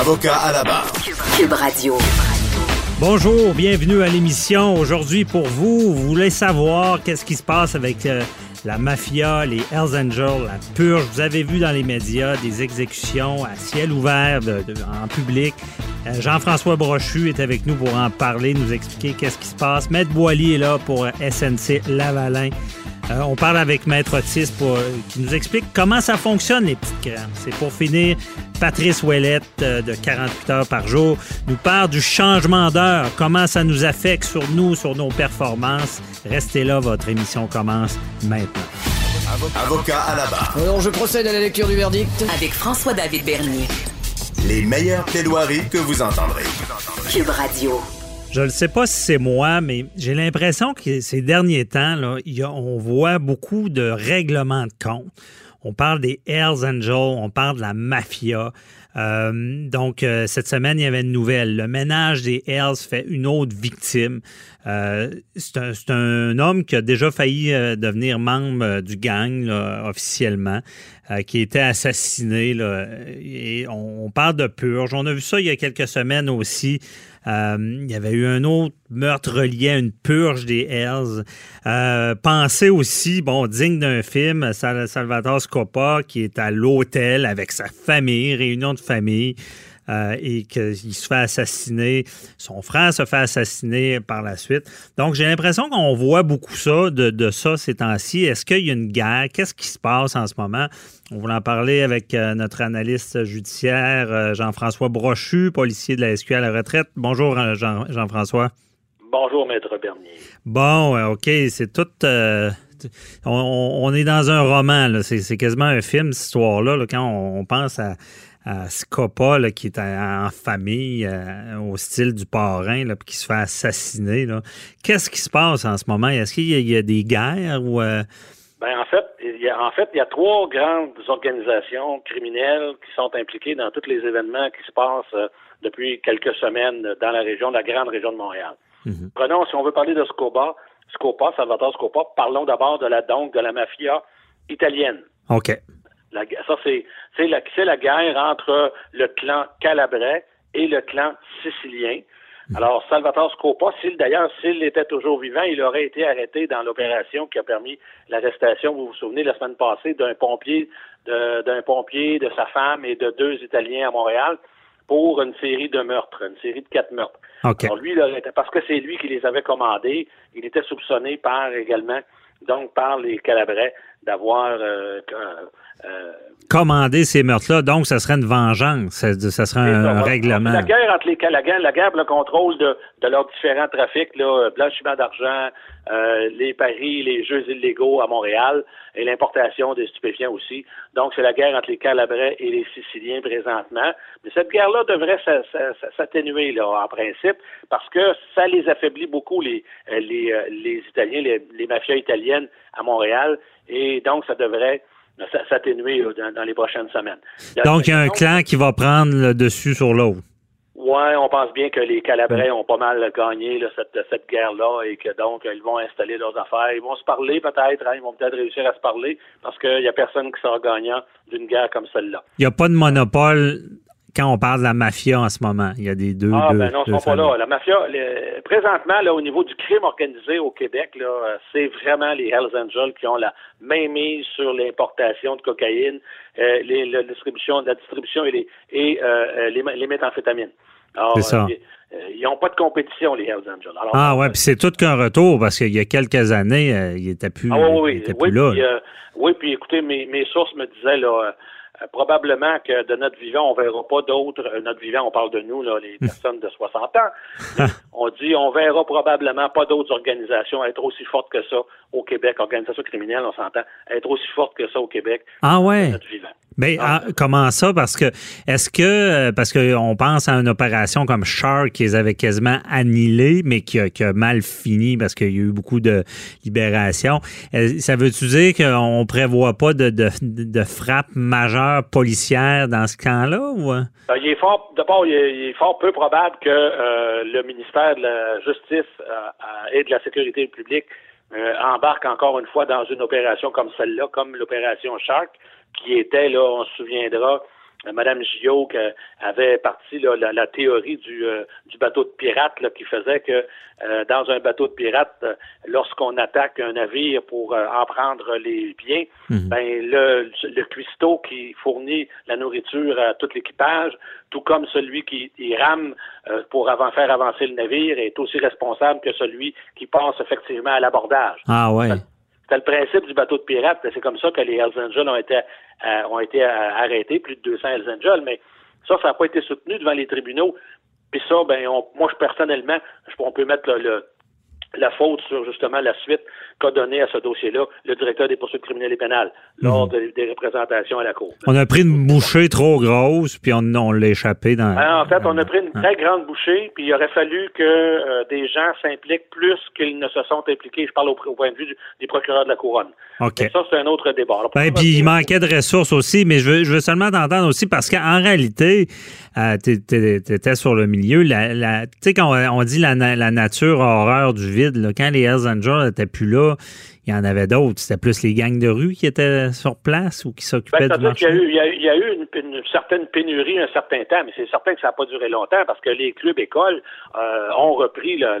Avocat à la barre. Cube Radio. Bonjour, bienvenue à l'émission. Aujourd'hui, pour vous, vous voulez savoir qu'est-ce qui se passe avec euh, la mafia, les Hells Angels, la purge. Vous avez vu dans les médias des exécutions à ciel ouvert en public. Euh, Jean-François Brochu est avec nous pour en parler, nous expliquer qu'est-ce qui se passe. Maître Boily est là pour SNC Lavalin. Euh, on parle avec Maître Otis pour, qui nous explique comment ça fonctionne, les petites crèmes. C'est pour finir, Patrice Ouellette euh, de 48 heures par jour nous parle du changement d'heure, comment ça nous affecte sur nous, sur nos performances. Restez là, votre émission commence maintenant. Avocat à la barre. Alors, je procède à la lecture du verdict. Avec François-David Bernier. Les meilleures plaidoiries que vous entendrez. Cube Radio. Je ne sais pas si c'est moi, mais j'ai l'impression que ces derniers temps, là, on voit beaucoup de règlements de compte. On parle des Hells Angels, on parle de la mafia. Euh, donc, euh, cette semaine, il y avait une nouvelle. Le ménage des Hells fait une autre victime. Euh, c'est un, homme qui a déjà failli devenir membre du gang officiellement, qui a été assassiné. Et on, on parle de purge. On a vu ça il y a quelques semaines aussi. Euh, il y avait eu un autre meurtre relié à une purge des Hells. Euh, pensez aussi, bon, digne d'un film, Sal- Salvatore Scopa, qui est à l'hôtel avec sa famille, réunion de famille, euh, et qu'il se fait assassiner. Son frère se fait assassiner par la suite. Donc, j'ai l'impression qu'on voit beaucoup ça, de, de ça ces temps-ci. Est-ce qu'il y a une guerre? Qu'est-ce qui se passe en ce moment? On voulait en parler avec euh, notre analyste judiciaire, euh, Jean-François Brochu, policier de la SQ à la retraite. Bonjour, Jean- Jean-François. Bonjour, Maître Bernier. Bon, OK, c'est tout. euh, on, on- on est dans un roman, là. C'est, c'est quasiment un film, cette histoire-là, là, quand on, on pense à, Scopa, là, qui est en, famille, euh, au style du parrain, là, puis qui se fait assassiner. Là. Qu'est-ce qui se passe en ce moment? Est-ce qu'il y a, il y a des guerres ou. euh, Ben, en fait, il y a, en fait, il y a trois grandes organisations criminelles qui sont impliquées dans tous les événements qui se passent euh, depuis quelques semaines dans la région, la grande région de Montréal. Mhm. Prenons, si on veut parler de Scopa, Scopa, Salvatore Scopa, parlons d'abord de la donc de la mafia italienne. OK. La, ça, c'est, c'est, la, c'est la guerre entre le clan calabrais et le clan sicilien. Alors, Salvatore Scopa, s'il, d'ailleurs, s'il était toujours vivant, il aurait été arrêté dans l'opération qui a permis l'arrestation, vous vous souvenez, la semaine passée, d'un pompier, de- d'un pompier, de sa femme et de deux Italiens à Montréal pour une série de meurtres, une série de quatre meurtres. OK. Alors lui, il aurait été- parce que c'est lui qui les avait commandés, il était soupçonné par également, donc par les Calabrais, d'avoir euh, euh, euh, Commander ces meurtres-là, donc, ça serait une vengeance. Ça, ça serait un, ça, règlement. La guerre entre les la guerre, la guerre pour le contrôle de, de leurs différents trafics, là, blanchiment d'argent, euh, les paris, les jeux illégaux à Montréal et l'importation des stupéfiants aussi. Donc, c'est la guerre entre les Calabrais et les Siciliens présentement. Mais cette guerre-là devrait s'a- s'a- s'a- s'atténuer, là, en principe, parce que ça les affaiblit beaucoup, les, euh, les, euh, les Italiens, les, les mafias italiennes à Montréal. Et donc, ça devrait s'atténuer dans, dans les prochaines semaines. Donc, il y a un clan qui va prendre le dessus sur l'autre. Ouais, on pense bien que les Calabrais ont pas mal gagné là, cette, cette guerre-là et que donc ils vont installer leurs affaires. Ils vont se parler peut-être, hein, ils vont peut-être réussir à se parler parce qu'il n'y a personne qui sera gagnant d'une guerre comme celle-là. Il n'y a pas de monopole quand on parle de la mafia en ce moment. Il y a des deux. Ah, deux, ben non, ils sont pas là. La mafia, présentement, là, au niveau du crime organisé au Québec, là, c'est vraiment les Hells Angels qui ont la main mise sur l'importation de cocaïne, euh, les, la distribution, la distribution et les, et, euh, euh, les, les méthamphétamines. Alors, C'est ça. euh, ils n'ont pas de compétition, les Hells Angels. Alors, Ah ouais, puis c'est tout qu'un retour parce qu'il y a quelques années, euh, il était plus, Ah oui, oui, oui. plus là. Puis, oui, puis écoutez, mes, mes sources me disaient là, probablement que de notre vivant, on verra pas d'autres. euh, notre vivant, on parle de nous, là, les personnes de 60 ans. on dit, on verra probablement pas d'autres organisations être aussi fortes que ça au Québec. Organisations criminelles, on s'entend, être aussi fortes que ça au Québec. Ah de ouais. Notre vivant. Mais ah, comment ça? Parce que est-ce que euh, parce qu'on pense à une opération comme Shark qui les avait quasiment annihilés, mais qui a, qui a mal fini parce qu'il y a eu beaucoup de libération. Euh, Ça veut-tu dire qu'on prévoit pas de, de, de frappe majeure policière dans ce camp-là? Ou? euh? Euh, il est fort, d'abord, il il est fort peu probable que euh, le ministère de la Justice euh, euh, et de la Sécurité publique euh, embarque encore une fois dans une opération comme celle-là, comme l'opération Shark, qui était, là, on se souviendra, euh, Madame Gillot qui, avait parti là, la, la théorie du, euh, du bateau de pirate là, qui faisait que euh, dans un bateau de pirate, euh, lorsqu'on attaque un navire pour euh, en prendre les biens, ben le, le cuistot qui fournit la nourriture à tout l'équipage, tout comme celui qui qui rame euh, pour avant, faire avancer le navire, est aussi responsable que celui qui passe effectivement à l'abordage. Ah ouais. C'était le principe du bateau de pirate. C'est comme ça que les Hells Angels ont été, euh, ont été euh, arrêtés, plus de 200 Hells Angels, mais ça, ça n'a pas été soutenu devant les tribunaux. Puis ça, ben, on- moi, je personnellement, je, on peut mettre le, le- la faute sur justement la suite qu'a donné à ce dossier-là le directeur des poursuites criminelles et pénales lors de- des représentations à la Cour. On a pris une bouchée trop grosse, puis on, on l'a échappé dans. Alors, en fait, on a pris une très grande bouchée, puis il aurait fallu que euh, des gens s'impliquent plus qu'ils ne se sont impliqués. Je parle au, au point de vue du- des procureurs de la couronne. OK. Ça, c'est un autre débat. Alors, Ben, puis il manquait de ressources aussi, mais je veux, je veux seulement t'entendre aussi parce qu'en réalité, euh, tu étais sur le milieu. La, la- tu sais, quand on, on dit la, la nature a horreur du vide, là, quand les Hells Angels n'étaient plus là, il y en avait d'autres. C'était plus les gangs de rue qui étaient sur place ou qui Ben, s'occupaient du c'est-à-dire qu'il marché. y a eu, il y a, eu- il y a eu une, une certaine pénurie un certain temps, mais c'est certain que ça n'a pas duré longtemps parce que les clubs écoles euh, ont repris le,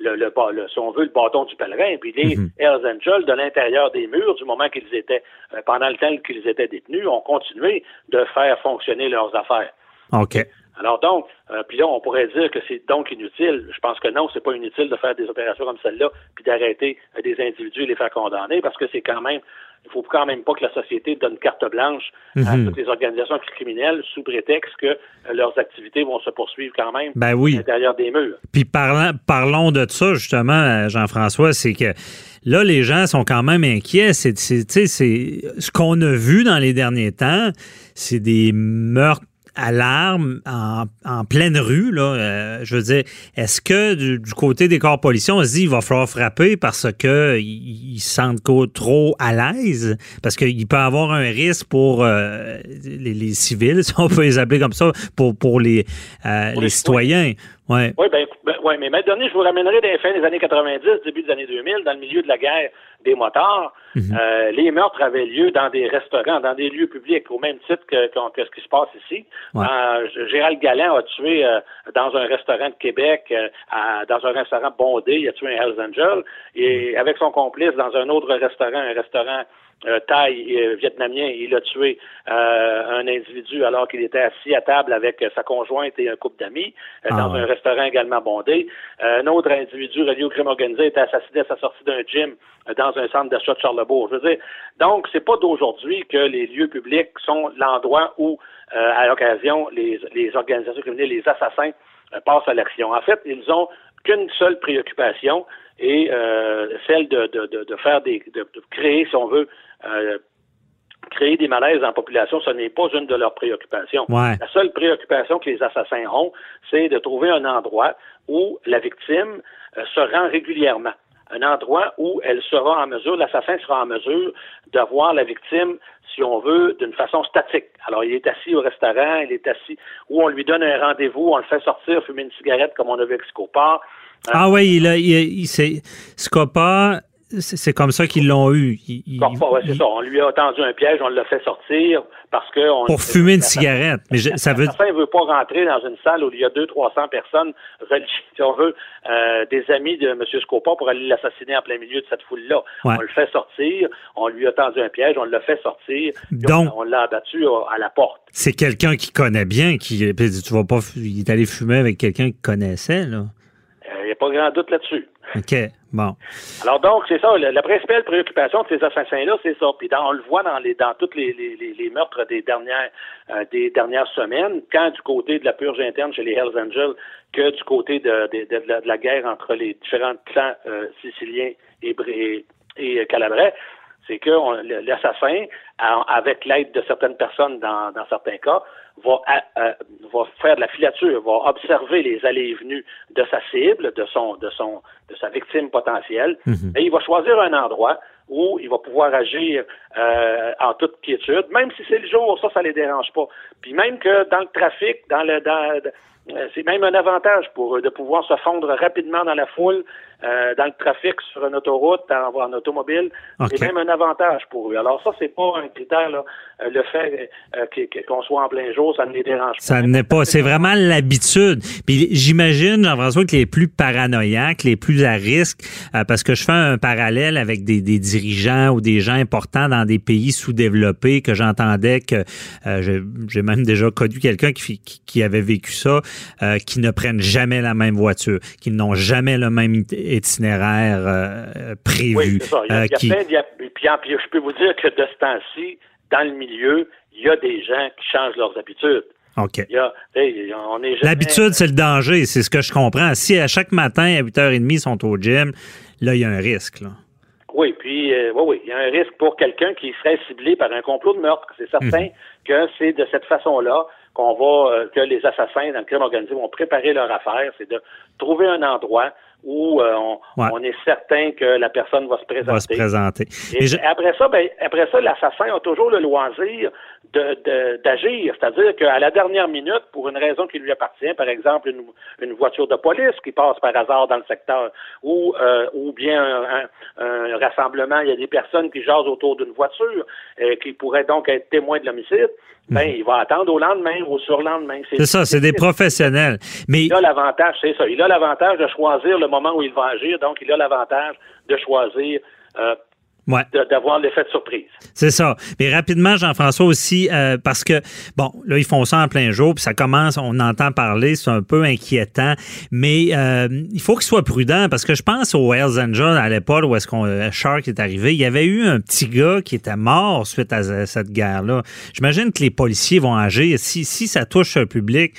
le, si on veut, le bâton du pèlerin. Puis les Mhm. Hells Angels, de l'intérieur des murs, du moment qu'ils étaient, euh, pendant le temps qu'ils étaient détenus, ont continué de faire fonctionner leurs affaires. OK. Alors donc, euh, puis là, on pourrait dire que c'est donc inutile. Je pense que non, c'est pas inutile de faire des opérations comme celle-là, puis d'arrêter euh, des individus et les faire condamner, parce que c'est quand même, il faut quand même pas que la société donne carte blanche à Mhm. toutes les organisations criminelles sous prétexte que euh, leurs activités vont se poursuivre quand même Ben à oui. l'intérieur des murs. Puis parlant, parlons de ça, justement, euh, Jean-François, c'est que là, les gens sont quand même inquiets. C'est, c'est, tu sais, c'est ce qu'on a vu dans les derniers temps, c'est des meurtres à l'arme en, en pleine rue. Là. Euh, je veux dire, est-ce que du, du côté des corps policiers, on se dit il va falloir frapper parce que ils ils se sentent trop à l'aise? Parce qu'il peut y avoir un risque pour euh, les, les civils, si on peut les appeler comme ça, pour, pour les, euh, Pour les les citoyens. Ouais. Oui, ben, ben, ouais, mais maintenant donné, je vous ramènerai des fins des années 90, début des années 2000, dans le milieu de la guerre des motards. Euh, les meurtres avaient lieu dans des restaurants, dans des lieux publics, au même titre que, que- que ce qui se passe ici. Ouais. Euh, Gérald Galland a tué euh, dans un restaurant de Québec, euh, à- dans un restaurant bondé, il a tué un Hells Angel, et avec son complice dans un autre restaurant, un restaurant euh, thaï euh, vietnamien, il a tué euh, un individu alors qu'il était assis à table avec euh, sa conjointe et un couple d'amis euh, Ah dans ouais. un restaurant également bondé. Euh, un autre individu relié au crime organisé a été assassiné à sa sortie d'un gym euh, dans un centre d'achat de Charlebourg. Je veux dire, donc c'est pas d'aujourd'hui que les lieux publics sont l'endroit où, euh, à l'occasion, les, les organisations criminelles, les assassins passent à l'action. En fait, ils ont qu'une seule préoccupation et euh, celle de, de, de, de faire des, de, créer, si on veut, euh, créer des malaises en population, ce n'est pas une de leurs préoccupations. Ouais. La seule préoccupation que les assassins ont, c'est de trouver un endroit où la victime euh, se rend régulièrement. Un endroit où elle sera en mesure, l'assassin sera en mesure de voir la victime, si on veut, d'une façon statique. Alors, il est assis au restaurant, il est assis, où on lui donne un rendez-vous, on le fait sortir, fumer une cigarette comme on a vu avec Scopar. Ah oui, il, a- il, il- Scopa, c'est comme ça qu'ils l'ont eu. Ils, c'est ça. On lui a tendu un piège, on l'a fait sortir parce que... On, pour fumer une cigarette. Mais ça veut... ne veut pas rentrer dans une salle où il y a 200-300 personnes, si on veut, euh, des amis de M. Scopa pour aller l'assassiner en plein milieu de cette foule-là. On le fait sortir, on lui a tendu un piège, on l'a fait sortir, Donc, on, l'a abattu à la porte. C'est quelqu'un qui connaît bien, qui tu vas pas, il est allé fumer avec quelqu'un qu'il connaissait, là. Il n'y a pas grand doute là-dessus. OK. Bon. Alors donc, c'est ça. La, principale préoccupation de ces assassins-là, c'est ça. Puis on le voit dans les dans tous les, les, meurtres des dernières euh, des dernières semaines, quand du côté de la purge interne chez les Hells Angels, que du côté de, de, la, guerre entre les différents clans euh, siciliens et, et, et calabrais, c'est que l'assassin, avec l'aide de certaines personnes dans, dans certains cas, va, euh, va faire de la filature, va observer les allées et venues de sa cible, de son, de son, de sa victime potentielle, mhm. et il va choisir un endroit où il va pouvoir agir euh, en toute quiétude, même si c'est le jour, ça, ça les dérange pas. Puis même que dans le trafic, dans le, dans, euh, c'est même un avantage pour eux de pouvoir se fondre rapidement dans la foule, euh, dans le trafic sur une autoroute, en, en automobile. C'est même un avantage pour eux. Alors ça, c'est pas un critère. Là. Euh, le fait qu'on soit en plein jour, ça ne les dérange pas. Ça n'est pas. C'est vraiment l'habitude. Puis j'imagine, Jean-François, que les plus paranoïaques, les plus à risque, parce que je fais un parallèle avec des, des, dirigeants ou des gens importants dans des pays sous-développés que j'entendais que j'ai même déjà connu quelqu'un qui, qui, qui avait vécu ça euh, qui ne prennent jamais la même voiture, qui n'ont jamais le même itinéraire euh, prévu. Oui, c'est ça. Il y a, qui... puis, je peux vous dire que de ce temps-ci, dans le milieu, il y a des gens qui changent leurs habitudes. OK. L'habitude, c'est le danger, c'est ce que je comprends. Si à chaque matin, à 8h30, ils sont au gym, là, il y a un risque. Là. Oui, puis euh, oui, oui, il y a un risque pour quelqu'un qui serait ciblé par un complot de meurtre. C'est certain mhm. que c'est de cette façon-là qu'on va, euh, que les assassins dans le crime organisé vont préparer leur affaire, c'est de trouver un endroit où euh, on, est certain que la personne va se présenter. Va se présenter. Et, après ça, ben, après ça, l'assassin a toujours le loisir d'agir, c'est-à-dire qu'à la dernière minute, pour une raison qui lui appartient, par exemple une, une voiture de police qui passe par hasard dans le secteur, ou euh, ou bien un, un, rassemblement, il y a des personnes qui jasent autour d'une voiture, et qui pourraient donc être témoins de l'homicide, ben, mhm. il va attendre au lendemain ou au surlendemain. C'est ça, c'est des professionnels. Mais il a l'avantage, c'est ça. Il a l'avantage de choisir le moment où il va agir, donc il a l'avantage de choisir euh, d'avoir l'effet de surprise. C'est ça. Mais rapidement, Jean-François aussi, euh, parce que, bon, là, ils font ça en plein jour, puis ça commence, on entend parler, c'est un peu inquiétant, mais euh, il faut qu'ils soient prudents, parce que je pense aux Hells Angels à l'époque où est-ce qu'on euh, Shark est arrivé, il y avait eu un petit gars qui était mort suite à cette guerre-là. J'imagine que les policiers vont agir. Si, si ça touche le public,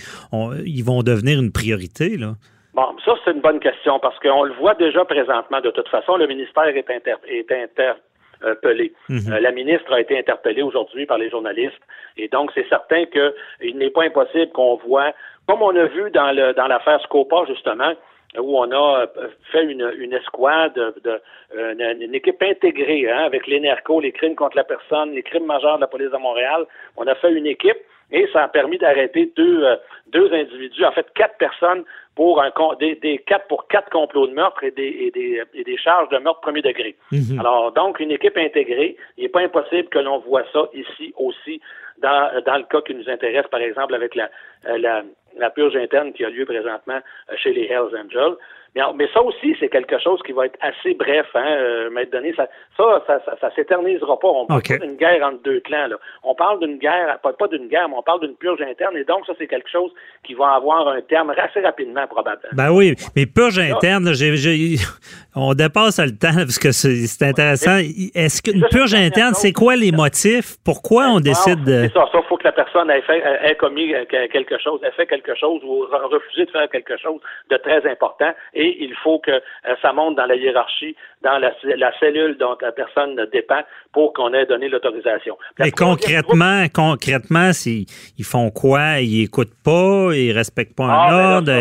ils vont devenir une priorité, là. Bon, ça, c'est une bonne question parce qu'on le voit déjà présentement. De toute façon, le ministère est, inter est interpellé. Mhm. Euh, la ministre a été interpellée aujourd'hui par les journalistes. Et donc, c'est certain qu'il n'est pas impossible qu'on voit, comme on a vu dans le dans l'affaire Scopa, justement, où on a euh, fait une, une escouade, de, une, équipe intégrée hein, avec les NERCO, les crimes contre la personne, les crimes majeurs de la police de Montréal. On a fait une équipe et ça a permis d'arrêter deux, euh, deux individus, en fait quatre personnes pour un des, des quatre pour quatre complots de meurtre et des, et des, et des charges de meurtre premier degré. Mhm. Alors donc une équipe intégrée, il n'est pas impossible que l'on voit ça ici aussi dans, dans le cas qui nous intéresse, par exemple avec la, euh, la, la purge interne qui a lieu présentement euh, chez les Hells Angels. Mais, ça aussi, c'est quelque chose qui va être assez bref, hein, euh, Maître Denis. Ça, ça, ça, ça, s'éternisera pas. On parle pas d'une guerre entre deux clans. Là. On parle d'une guerre, pas, pas d'une guerre, mais on parle d'une purge interne. Et donc, ça, c'est quelque chose qui va avoir un terme assez rapidement, probablement. Ben oui, mais purge interne, on dépasse le temps parce que c'est intéressant. Est-ce qu'une purge interne, c'est quoi les motifs? Pourquoi on décide de... C'est ça. Il faut que la personne ait, fait, ait commis euh, quelque chose, ait fait quelque chose ou refusé de faire quelque chose de très important. Et et il faut que euh, ça monte dans la hiérarchie, dans la, cellule dont la personne dépend pour qu'on ait donné l'autorisation. Et concrètement, concrètement, ils font quoi? Ils écoutent pas, ils respectent pas un ah, ordre,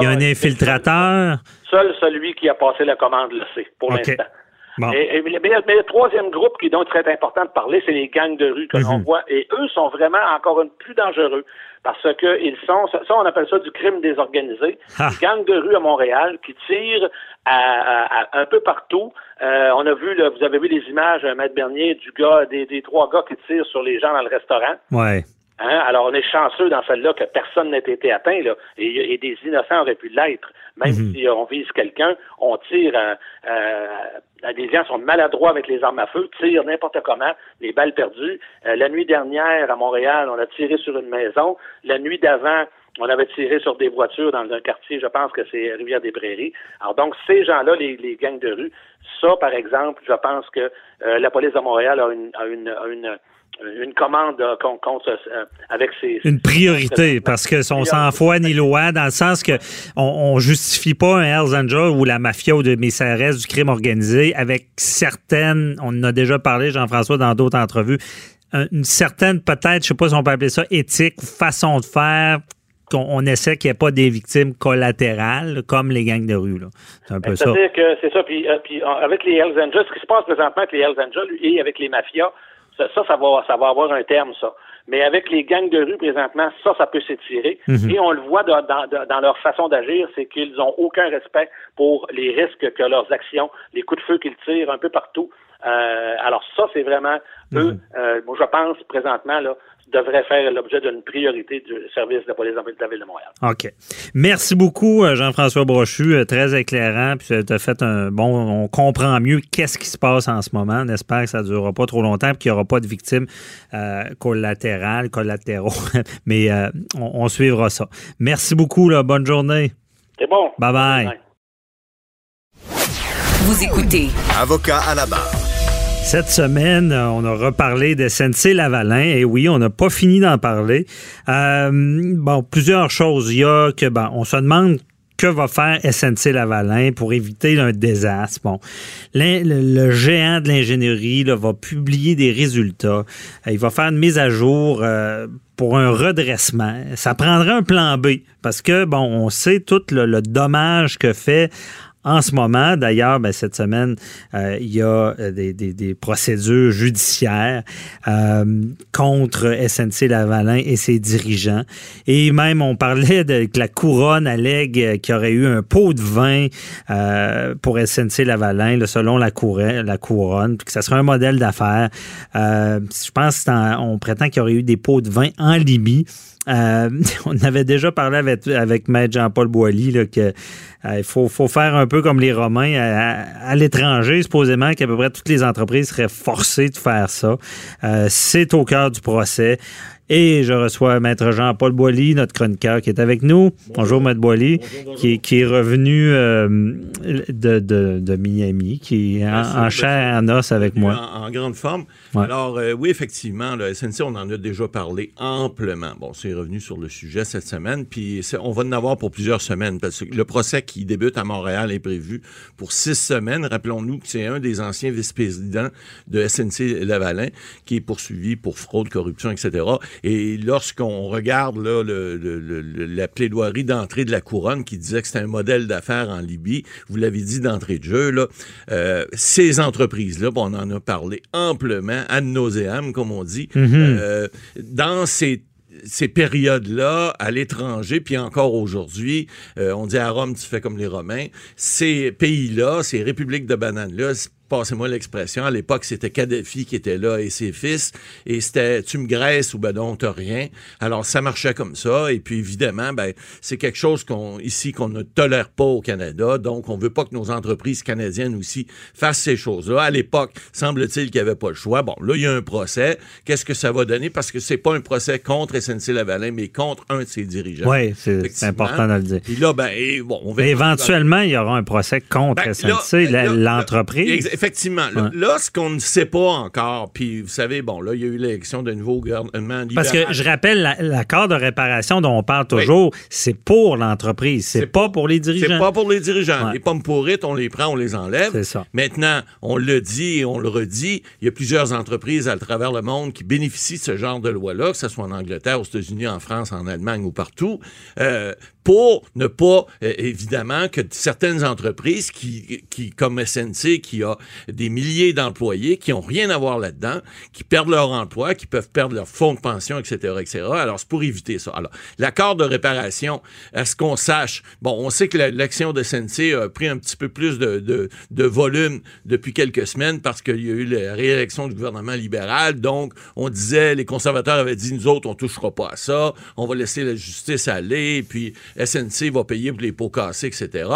il y a un infiltrateur? Seul celui qui a passé la commande le sait, pour l'instant. Bon. Et, et- mais, mais le troisième groupe qui donc très important de parler, c'est les gangs de rue que l'on Mhm. voit. Et eux sont vraiment encore une plus dangereux parce que ils sont, ça, ça, on appelle ça du crime désorganisé. Ah. Des gangs de rue à Montréal qui tirent à, à- à- un peu partout. Euh, on a vu, là, vous avez vu les images, euh, Maître Bernier, du gars, des, des trois gars qui tirent sur les gens dans le restaurant. Ouais. Hein? Alors, on est chanceux dans celle-là que personne n'ait été atteint, là, et, et des innocents auraient pu l'être. Même Mhm. si euh, on vise quelqu'un, on tire à, à- à des gens sont maladroits avec les armes à feu, tirent n'importe comment, les balles perdues. Euh, la nuit dernière, à Montréal, on a tiré sur une maison. La nuit d'avant, on avait tiré sur des voitures dans un quartier, je pense que c'est Rivière-des-Prairies. Alors donc, ces gens-là, les, les gangs de rue, ça, par exemple, je pense que euh, la police de Montréal a une, a une, a une, une commande euh, con- contre, euh, avec ses... Une priorité, parce que son sans foi ni loi, dans le sens que on, on justifie pas un Hells Angel ou la mafia ou de ça reste du crime organisé avec certaines, on en a déjà parlé, Jean-François, dans d'autres entrevues, un- une certaine, peut-être, je sais pas si on peut appeler ça éthique ou façon de faire qu'on on essaie qu'il n'y ait pas des victimes collatérales comme les gangs de rue. là. C'est un peu ça. C'est-à-dire que c'est ça. Puis, euh, puis euh, avec les Hells Angels, ce qui se passe présentement avec les Hells Angels et avec les mafias, ça, ça, va, ça va avoir un terme, ça. Mais avec les gangs de rue présentement, ça, ça peut s'étirer. Mhm. Et on le voit dans, dans- dans leur façon d'agir, c'est qu'ils n'ont aucun respect pour les risques que leurs actions, les coups de feu qu'ils tirent un peu partout. Euh, alors ça, c'est vraiment eux. euh, moi, je pense présentement là devraient faire l'objet d'une priorité du service de la police de la ville de Montréal. OK. Merci beaucoup, euh, Jean-François Brochu. Très éclairant. Puis tu as fait un bon. On comprend mieux qu'est-ce qui se passe en ce moment. On espère que ça ne durera pas trop longtemps et qu'il n'y aura pas de victimes euh, collatérales, collatéraux. Mais euh, on, on suivra ça. Merci beaucoup. Là. Bonne journée. C'est bon. Bye bye. Vous écoutez Avocat à la barre. Cette semaine, euh, on a reparlé de SNC Lavalin. Et oui, on n'a pas fini d'en parler. Euh, bon, plusieurs choses. Il y a que, bon, on se demande que va faire SNC Lavalin pour éviter un désastre. Bon, le, géant de l'ingénierie va publier des résultats. Euh, Il va faire une mise à jour pour un redressement. Ça prendrait un plan B parce que, bon, on sait tout le dommage que fait en ce moment, d'ailleurs, ben, cette semaine, euh, il y a euh, des, procédures judiciaires euh, contre SNC Lavalin et ses dirigeants. Et même, on parlait de que la couronne allègue qu'il y aurait eu un pot de vin pour SNC Lavalin, selon la, couronne, la couronne, puis que ça serait un modèle d'affaires. Je pense qu'on prétend qu'il y aurait eu des pots de vin en Libye. Euh, on avait déjà parlé avec, avec Maître Jean-Paul Boilly là, que euh, faut, faut faire un peu comme les Romains à, à- à l'étranger, supposément qu'à peu près toutes les entreprises seraient forcées de faire ça. Euh, c'est au cœur du procès. Et je reçois Maître Jean-Paul Boilly, notre chroniqueur, qui est avec nous. Bonjour, Maître Boilly, qui, est- qui est revenu euh, de, de, de Miami, qui est en, chair et en os avec moi. En, en grande forme. Alors, euh, oui, effectivement, le SNC, on en a déjà parlé amplement. Bon, c'est revenu sur le sujet cette semaine, puis on va en avoir pour plusieurs semaines, parce que le procès qui débute à Montréal est prévu pour six semaines. Rappelons-nous que c'est un des anciens vice-présidents de SNC Lavalin qui est poursuivi pour fraude, corruption, etc. Et lorsqu'on regarde là, le- le- le- la plaidoirie d'entrée de la couronne qui disait que c'était un modèle d'affaires en Libye, vous l'avez dit d'entrée de jeu, là, euh, ces entreprises-là, bon, on en a parlé amplement, ad nauseam, comme on dit, euh, dans ces ces périodes-là, à l'étranger, puis encore aujourd'hui, euh, on dit à Rome, tu fais comme les Romains, ces pays-là, ces républiques de bananes-là, passez-moi l'expression, à l'époque, c'était Kadhafi qui était là et ses fils, et c'était tu me graisses ou ben non, t'as rien. Alors, ça marchait comme ça, et puis évidemment, ben, c'est quelque chose qu'on ici qu'on ne tolère pas au Canada, donc on veut pas que nos entreprises canadiennes aussi fassent ces choses-là. À l'époque, semble-t-il qu'il n'y avait pas le choix. Bon, là, il y a un procès. Qu'est-ce que ça va donner? Parce que c'est pas un procès contre SNC-Lavalin, mais contre un de ses dirigeants. Oui, c'est important de le dire. Puis là, ben, et bon, on Mais verra. éventuellement, il y aura un procès contre Ben, SNC, là, l'entreprise. Effectivement. Là, Ouais. là, ce qu'on ne sait pas encore, puis vous savez, bon, là, il y a eu l'élection d'un nouveau gouvernement Parce que libéral. je rappelle, la- l'accord de réparation dont on parle toujours, c'est pour l'entreprise, c'est C'est- pas pour les C'est dirigeants. pas pour les dirigeants. Ouais. Les pommes pourrites, on les prend, on les enlève. C'est ça. Maintenant, on le dit et on le redit, il y a plusieurs entreprises à travers le monde qui bénéficient de ce genre de loi-là, que ce soit en Angleterre, aux États-Unis, en France, en Allemagne ou partout, euh, pour ne pas, euh, évidemment, que certaines entreprises qui, qui comme SNC, qui a des milliers d'employés qui ont rien à voir là-dedans, qui perdent leur emploi, qui peuvent perdre leur fonds de pension, etc., etc. Alors, c'est pour éviter ça. Alors, l'accord de réparation, est-ce qu'on sache? Bon, on sait que l'action de SNC a pris un petit peu plus de, de, de volume depuis quelques semaines parce qu'il y a eu la réélection du gouvernement libéral. Donc, on disait, les conservateurs avaient dit, nous autres, on touchera pas à ça, on va laisser la justice aller, puis SNC va payer pour les pots cassés, etc.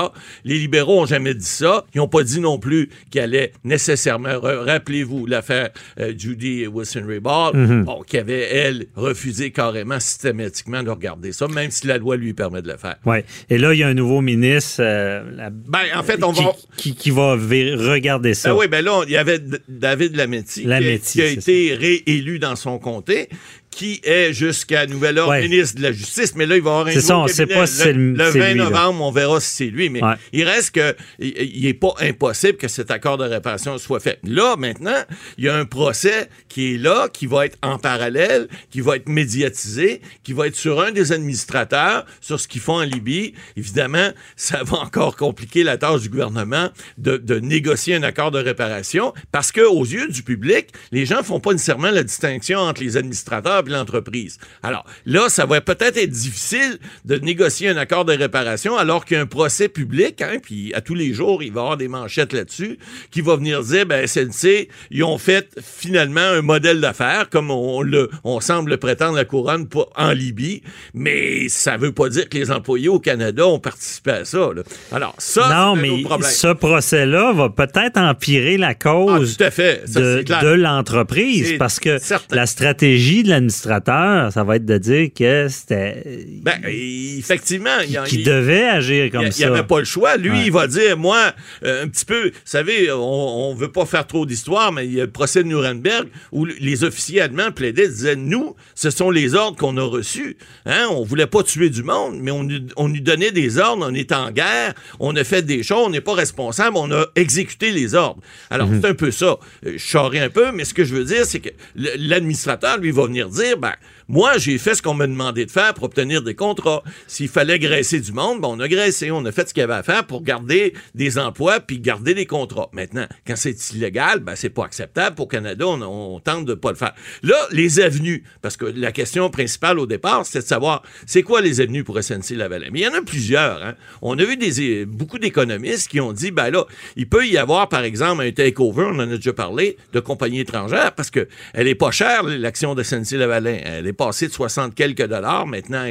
Les libéraux ont jamais dit ça. Ils n'ont pas dit non plus qu'il allait nécessairement, rappelez-vous l'affaire euh, Judy Wilson-Raybould, bon, qui avait, elle, refusé carrément systématiquement de regarder ça, même si la loi lui permet de le faire. Oui. Et là, il y a un nouveau ministre euh, la- Ben, en fait, on qui, va... qui, qui va regarder ça. Ben oui, ben là, il y avait David Lametti, qui a- Lametti, qui a, été réélu dans son comté, qui est jusqu'à nouvel ordre Ouais. ministre de la Justice, mais là, il va y avoir un ça, on sait pas si c'est le- le c'est 20 lui, là. novembre, on verra si c'est lui, mais Ouais. il reste que il- il n'est pas impossible que cet accord de réparation soit fait. Là, maintenant, il y a un procès qui est là, qui va être en parallèle, qui va être médiatisé, qui va être sur un des administrateurs, sur ce qu'ils font en Libye. Évidemment, ça va encore compliquer la tâche du gouvernement de, de négocier un accord de réparation parce que aux yeux du public, les gens font pas nécessairement la distinction entre les administrateurs l'entreprise. Alors là, ça va peut-être être difficile de négocier un accord de réparation alors qu'il y a un procès public, hein, puis à tous les jours, il va y avoir des manchettes là-dessus, qui va venir dire, ben SNC, ils ont fait finalement un modèle d'affaires, comme on, le, on semble prétendre la couronne pour, en Libye, mais ça veut pas dire que les employés au Canada ont participé à ça. là. Alors ça, non, mais problème. ce procès-là va peut-être empirer la Ah, cause tout à fait. Ça, de, l'entreprise parce que certain. la stratégie de l'administrateur, ça va être de dire que c'était Ben, effectivement, il qui il- devait agir comme il ça. n'y avait pas le choix. Lui, Ouais. il va dire, moi, euh, un petit peu, vous savez, on ne veut pas faire trop d'histoire, mais il y a le procès de Nuremberg où les officiers allemands plaidaient, disaient, nous, ce sont les ordres qu'on a reçus. Hein? On voulait pas tuer du monde, mais on, on nous donnait des ordres, on est en guerre, on a fait des choses, on n'est pas responsable, on a exécuté les ordres. Alors, Mhm. c'est un peu ça. Euh, Je un peu, mais ce que je veux dire, c'est que l'administrateur, lui, va venir dire, ben, moi, j'ai fait ce qu'on m'a demandé de faire pour obtenir des contrats. S'il fallait graisser du monde, ben, on a graissé, on a fait ce qu'il y avait à faire pour garder des emplois puis garder des contrats. Maintenant, quand c'est illégal, ben, c'est pas acceptable. Pour Canada, on, tente de pas le faire. Là, les avenues, parce que la question principale au départ, c'était de savoir, c'est quoi les avenues pour SNC Lavalin? Mais il y en a plusieurs. Hein. On a vu des, beaucoup d'économistes qui ont dit, ben là, il peut y avoir, par exemple, un takeover, on en a déjà parlé, de compagnies étrangères, parce que elle est pas chère, l'action de SNC Lavalin. Elle est passée de 60 quelques dollars. Maintenant,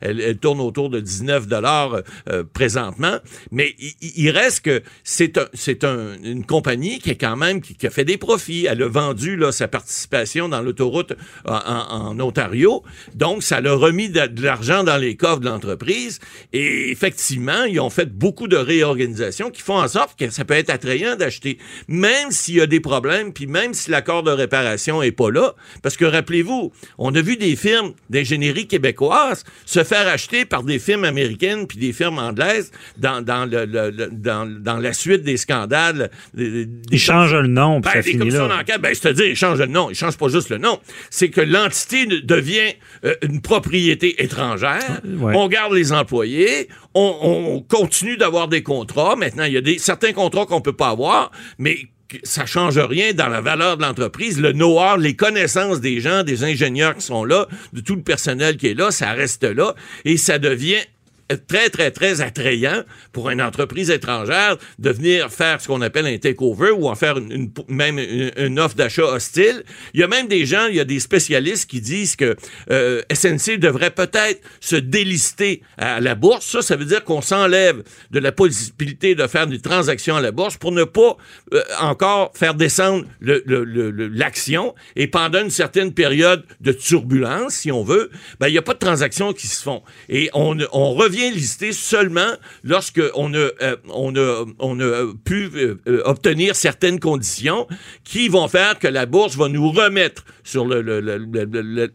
elle, tourne autour de 19 dollars euh, présentement. Mais il, reste que c'est un, c'est un- une compagnie qui est quand même qui, a fait des profits. Elle a vendu là, sa participation dans l'autoroute en, Ontario. Donc, ça l'a remis de, de l'argent dans les coffres de l'entreprise. Et effectivement, ils ont fait beaucoup de réorganisations qui font en sorte que ça peut être attrayant d'acheter, même s'il y a des problèmes, puis même si l'accord de réparation est pas là. Parce que rappelez-vous, on a vu des firmes d'ingénierie québécoises se faire acheter par des firmes américaines puis des firmes anglaises dans, dans, le, le- le- dans, dans la suite des scandales. des- des- Ils changent le nom, ben, ça des finit là. ben, je te dis, ils changent le nom. Ils changent pas juste le nom. C'est que l'entité ne- devient euh, une propriété étrangère. ouais. On garde les employés. On, on continue d'avoir des contrats. Maintenant, il y a des, certains contrats qu'on peut pas avoir, mais ça change rien dans la valeur de l'entreprise. Le know-how, les connaissances des gens, des ingénieurs qui sont là, de tout le personnel qui est là, ça reste là. Et ça devient très, très, très attrayant pour une entreprise étrangère de venir faire ce qu'on appelle un takeover ou en faire même une, offre d'achat hostile. Il y a même des gens, il y a des spécialistes qui disent que euh, SNC devrait peut-être se délister à la bourse. Ça, ça veut dire qu'on s'enlève de la possibilité de faire des transactions à la bourse pour ne pas euh, encore faire descendre l'action. Et pendant une certaine période de turbulence, si on veut, ben, il n'y a pas de transactions qui se font. Et on revient lister seulement lorsque on a, euh, on a, on a pu euh, euh, obtenir certaines conditions qui vont faire que la bourse va nous remettre sur le, le, le, le, le- le-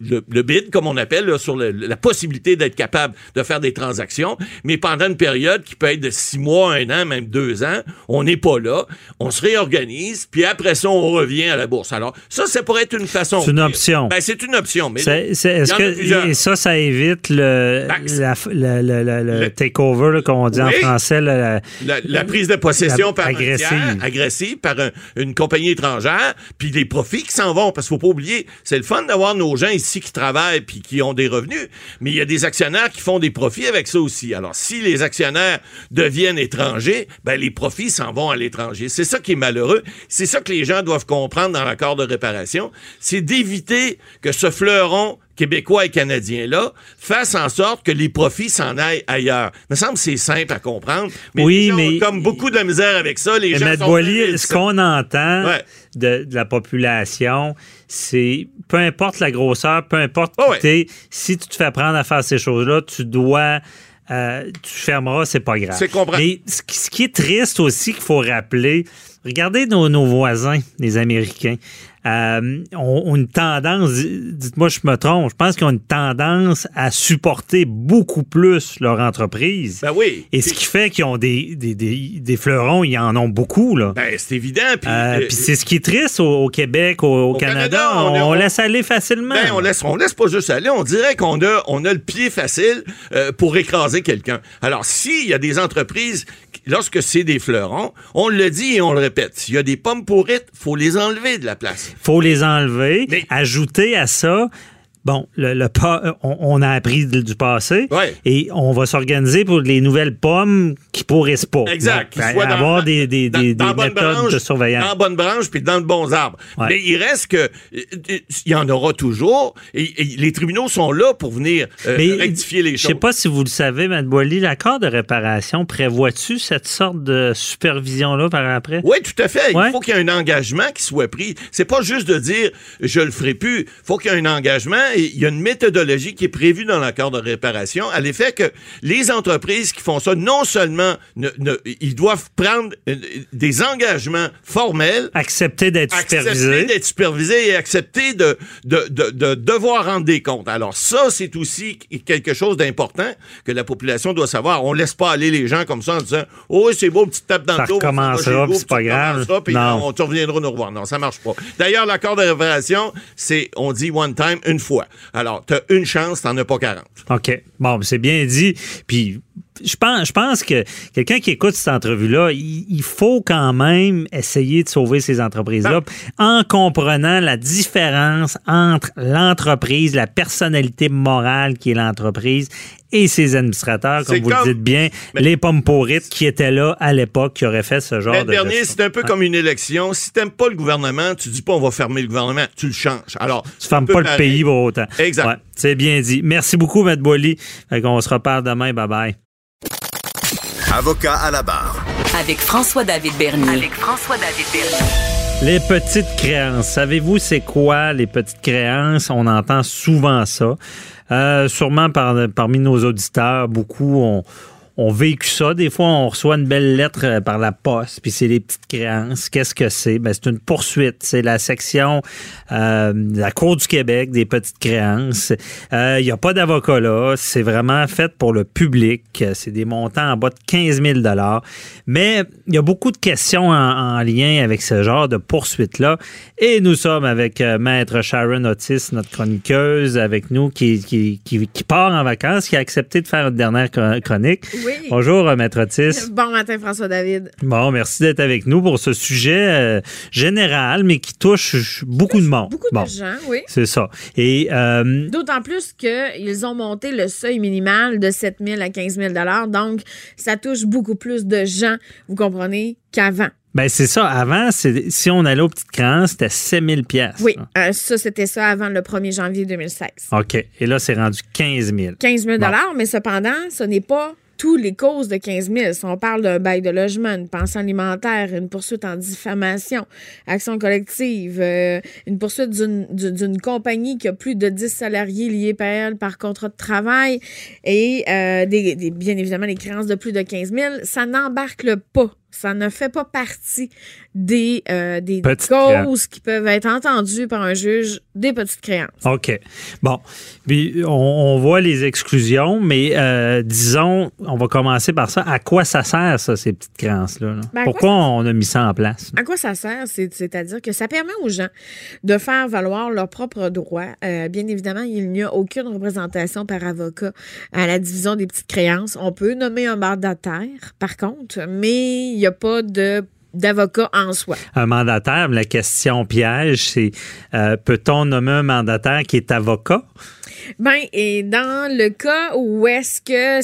le- le bid, comme on appelle, là, sur le- la possibilité d'être capable de faire des transactions. Mais pendant une période qui peut être de six mois, un an, même deux ans, on n'est pas là. On se réorganise, puis après ça, on revient à la bourse. Alors, ça, ça pourrait être une façon. C'est une option. Ben, c'est une option. Mais C'est- y Est-ce que et ça, ça évite le, Ben, la, la- la- la- le Le- takeover, qu'on dit en français, la- La, la prise de possession par un agressive. tiers, agressive par un- une compagnie étrangère, puis les profits qui s'en vont. Parce qu'il faut pas oublier, c'est le fun d'avoir nos gens ici qui travaillent puis qui ont des revenus, mais il y a des actionnaires qui font des profits avec ça aussi. Alors, si les actionnaires deviennent étrangers, ben les profits s'en vont à l'étranger. C'est ça qui est malheureux. C'est ça que les gens doivent comprendre dans l'accord de réparation. C'est d'éviter que ce fleuron québécois et canadien-là fasse en sorte que les profits s'en aillent ailleurs. Il me semble que c'est simple à comprendre. Mais Oui, gens mais- comme beaucoup de la misère avec ça. Les Mais gens Maître sont très ce qu'on entend Ouais. de, de la population, c'est peu importe la grosseur, peu importe qui ouais. t'es, si tu te fais prendre à faire ces choses-là, tu dois. euh, tu fermeras, c'est pas grave. C'est compris. Mais ce qui, ce qui est triste aussi qu'il faut rappeler, regardez nos, nos voisins, les Américains. Euh, ont, ont une tendance, dites-moi je me trompe, je pense qu'ils ont une tendance à supporter beaucoup plus leur entreprise. Ben oui. Et ce qui fait qu'ils ont des, des, des, des fleurons, ils en ont beaucoup, là. Ben, c'est évident. Puis, Euh, euh, Puis c'est ce qui est triste au, au Québec, au, Canada. Canada, on on, est- on- laisse aller facilement. Ben, on laisse, on laisse pas juste aller. On dirait qu'on a, on a le pied facile euh, pour écraser quelqu'un. Alors, s'il y a des entreprises, lorsque c'est des fleurons, on le dit et on le répète. S'il y a des pommes pourrites, faut les enlever de la place. Faut les enlever. Mais- Ajouter à ça, bon, le, le pas- euh, on, on a appris du passé Ouais. et on va s'organiser pour les nouvelles pommes qui pourrissent pas. Exact. Donc, soient dans- avoir des, des, dans- des, dans des la bonne méthodes branche, de surveillance. Dans la bonne branche puis dans le bon arbre. Ouais. Mais il reste que il y en aura toujours et, et les tribunaux sont là pour venir euh, Mais rectifier les Je choses. sais pas si vous le savez, Mme l'accord de réparation prévoit-tu cette sorte de supervision-là par après? Oui, tout à fait. Ouais. Il faut qu'il y ait un engagement qui soit pris. C'est pas juste de dire je le ferai plus. Il faut qu'il y ait un engagement il y a une méthodologie qui est prévue dans l'accord de réparation à l'effet que les entreprises qui font ça, non seulement ne- ne- ils doivent prendre euh, des engagements formels, Accepter d'être accepter supervisé. d'être supervisé et accepter de, de, de, de devoir rendre des comptes. Alors ça, c'est aussi quelque chose d'important que la population doit savoir. On laisse pas aller les gens comme ça en disant « Oh, c'est beau, petite tape dans Ça le dos. recommencera, c'est pas grave. recommenceras, puis Non. on, tu reviendras nous revoir. » Non, ça marche pas. D'ailleurs, l'accord de réparation, c'est, on dit one time, une fois. Alors, tu as une chance, t'en as pas 40. OK. Bon, ben, c'est bien dit. Puis je pense, je pense que quelqu'un qui écoute cette entrevue-là, il, il faut quand même essayer de sauver ces entreprises-là en comprenant la différence entre l'entreprise, la personnalité morale qui est l'entreprise et ses administrateurs, comme vous comme- le dites bien, Mais- les pommes pourrites qui étaient là à l'époque, qui auraient fait ce genre L'année de dernière, gestion. c'est un peu comme une élection. Si t'aimes pas le gouvernement, tu dis pas on va fermer le gouvernement, tu le changes. Alors, Tu fermes pas le pays pour autant. Exact. Ouais, c'est bien dit. Merci beaucoup, M. Boily. On se reparle demain. Bye-bye. Avocat à la barre. Avec François-David Bernier. Avec François-David Bernier. Les petites créances. Savez-vous c'est quoi les petites créances? On entend souvent ça. Euh, sûrement par, parmi nos auditeurs, beaucoup ont, ont vécu ça. Des fois, on reçoit une belle lettre euh, par la poste, puis c'est les petites créances. Qu'est-ce que c'est? Ben, c'est une poursuite. C'est la section euh, la Cour du Québec des petites créances. Euh, Il n'y a pas d'avocat là. C'est vraiment fait pour le public. C'est des montants en bas de 15 000 Mais il y a beaucoup de questions en, en lien avec ce genre de poursuite-là. Et nous sommes avec euh, Maître Sharon Otis, notre chroniqueuse, avec nous, qui, part en vacances, qui a accepté de faire une dernière chron- chronique. Bonjour, euh, Maître Otis. Bon matin, François-David. Bon, merci d'être avec nous pour ce sujet euh, général, mais qui touche beaucoup de monde. Beaucoup Bon, de gens, oui. C'est ça. Et euh, D'autant plus qu'ils ont monté le seuil minimal de 7 000 à 15 000 Donc, ça touche beaucoup plus de gens, vous comprenez, qu'avant. ben c'est ça. Avant, si on allait aux petites créances, c'était 7000 pièces. Oui, euh, ça, c'était ça avant le 1er janvier 2016. OK. Et là, c'est rendu 15 000. 15 000 Bon. mais cependant, ce n'est pas tous les causes de 15 000. Si on parle d'un bail de logement, une pension alimentaire, une poursuite en diffamation, action collective, euh, une poursuite d'une- compagnie qui a plus de 10 salariés liés par elle par contrat de travail et euh, des, des- bien évidemment les créances de plus de 15 000, ça n'embarque pas. Ça ne fait pas partie des, euh, des causes qui peuvent être entendues par un juge des petites créances. OK. Bon. Puis on, on voit les exclusions, mais euh, disons, on va commencer par ça. À quoi ça sert, ça, ces petites créances-là? là? Ben, Pourquoi quoi on a mis ça en place? À quoi ça sert? C'est- C'est-à-dire que ça permet aux gens de faire valoir leurs propres droits. Euh, bien évidemment, il n'y a aucune représentation par avocat à la division des petites créances. On peut nommer un mandataire, par contre, mais il n'y a pas de d'avocat en soi. Un mandataire, la question piège, c'est euh, peut-on nommer un mandataire qui est avocat? Ben, et dans le cas où est-ce que.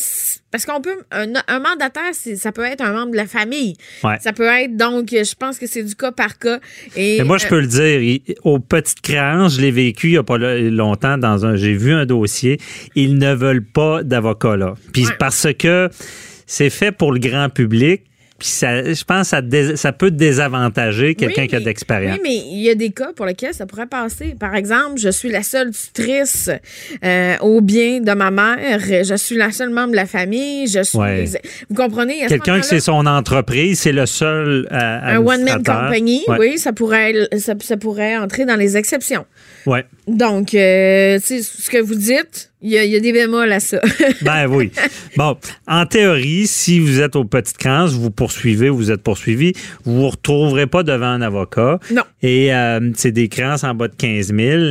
Parce qu'on peut. Un, un mandataire, ça peut être un membre de la famille. Ouais. Ça peut être. Donc, je pense que c'est du cas par cas. Et, Mais moi, je euh, peux le dire, il- aux petites créances, je l'ai vécu il n'y a pas lo- longtemps dans un. J'ai vu un dossier. Ils ne veulent pas d'avocat là. Puis Ouais. parce que c'est fait pour le grand public. Puis ça, je pense que ça, peut désavantager quelqu'un Oui, qui a mais- d'expérience. Oui, mais il y a des cas pour lesquels ça pourrait passer. Par exemple, je suis la seule tutrice euh, au bien de ma mère. Je suis la seule membre de la famille. Je suis. Ouais. Vous comprenez? Quelqu'un qui c'est son entreprise, c'est le seul euh, un one-man company, Ouais. oui, ça pourrait, ça, ça pourrait entrer dans les exceptions. Ouais. Donc, euh, ce que vous dites, il y, a- il y a des bémols à ça. Ben oui. Bon, en théorie, si vous êtes aux petites créances, vous poursuivez, vous êtes poursuivi, vous vous retrouverez pas devant un avocat. Non. Et euh, c'est des créances en bas de 15 000.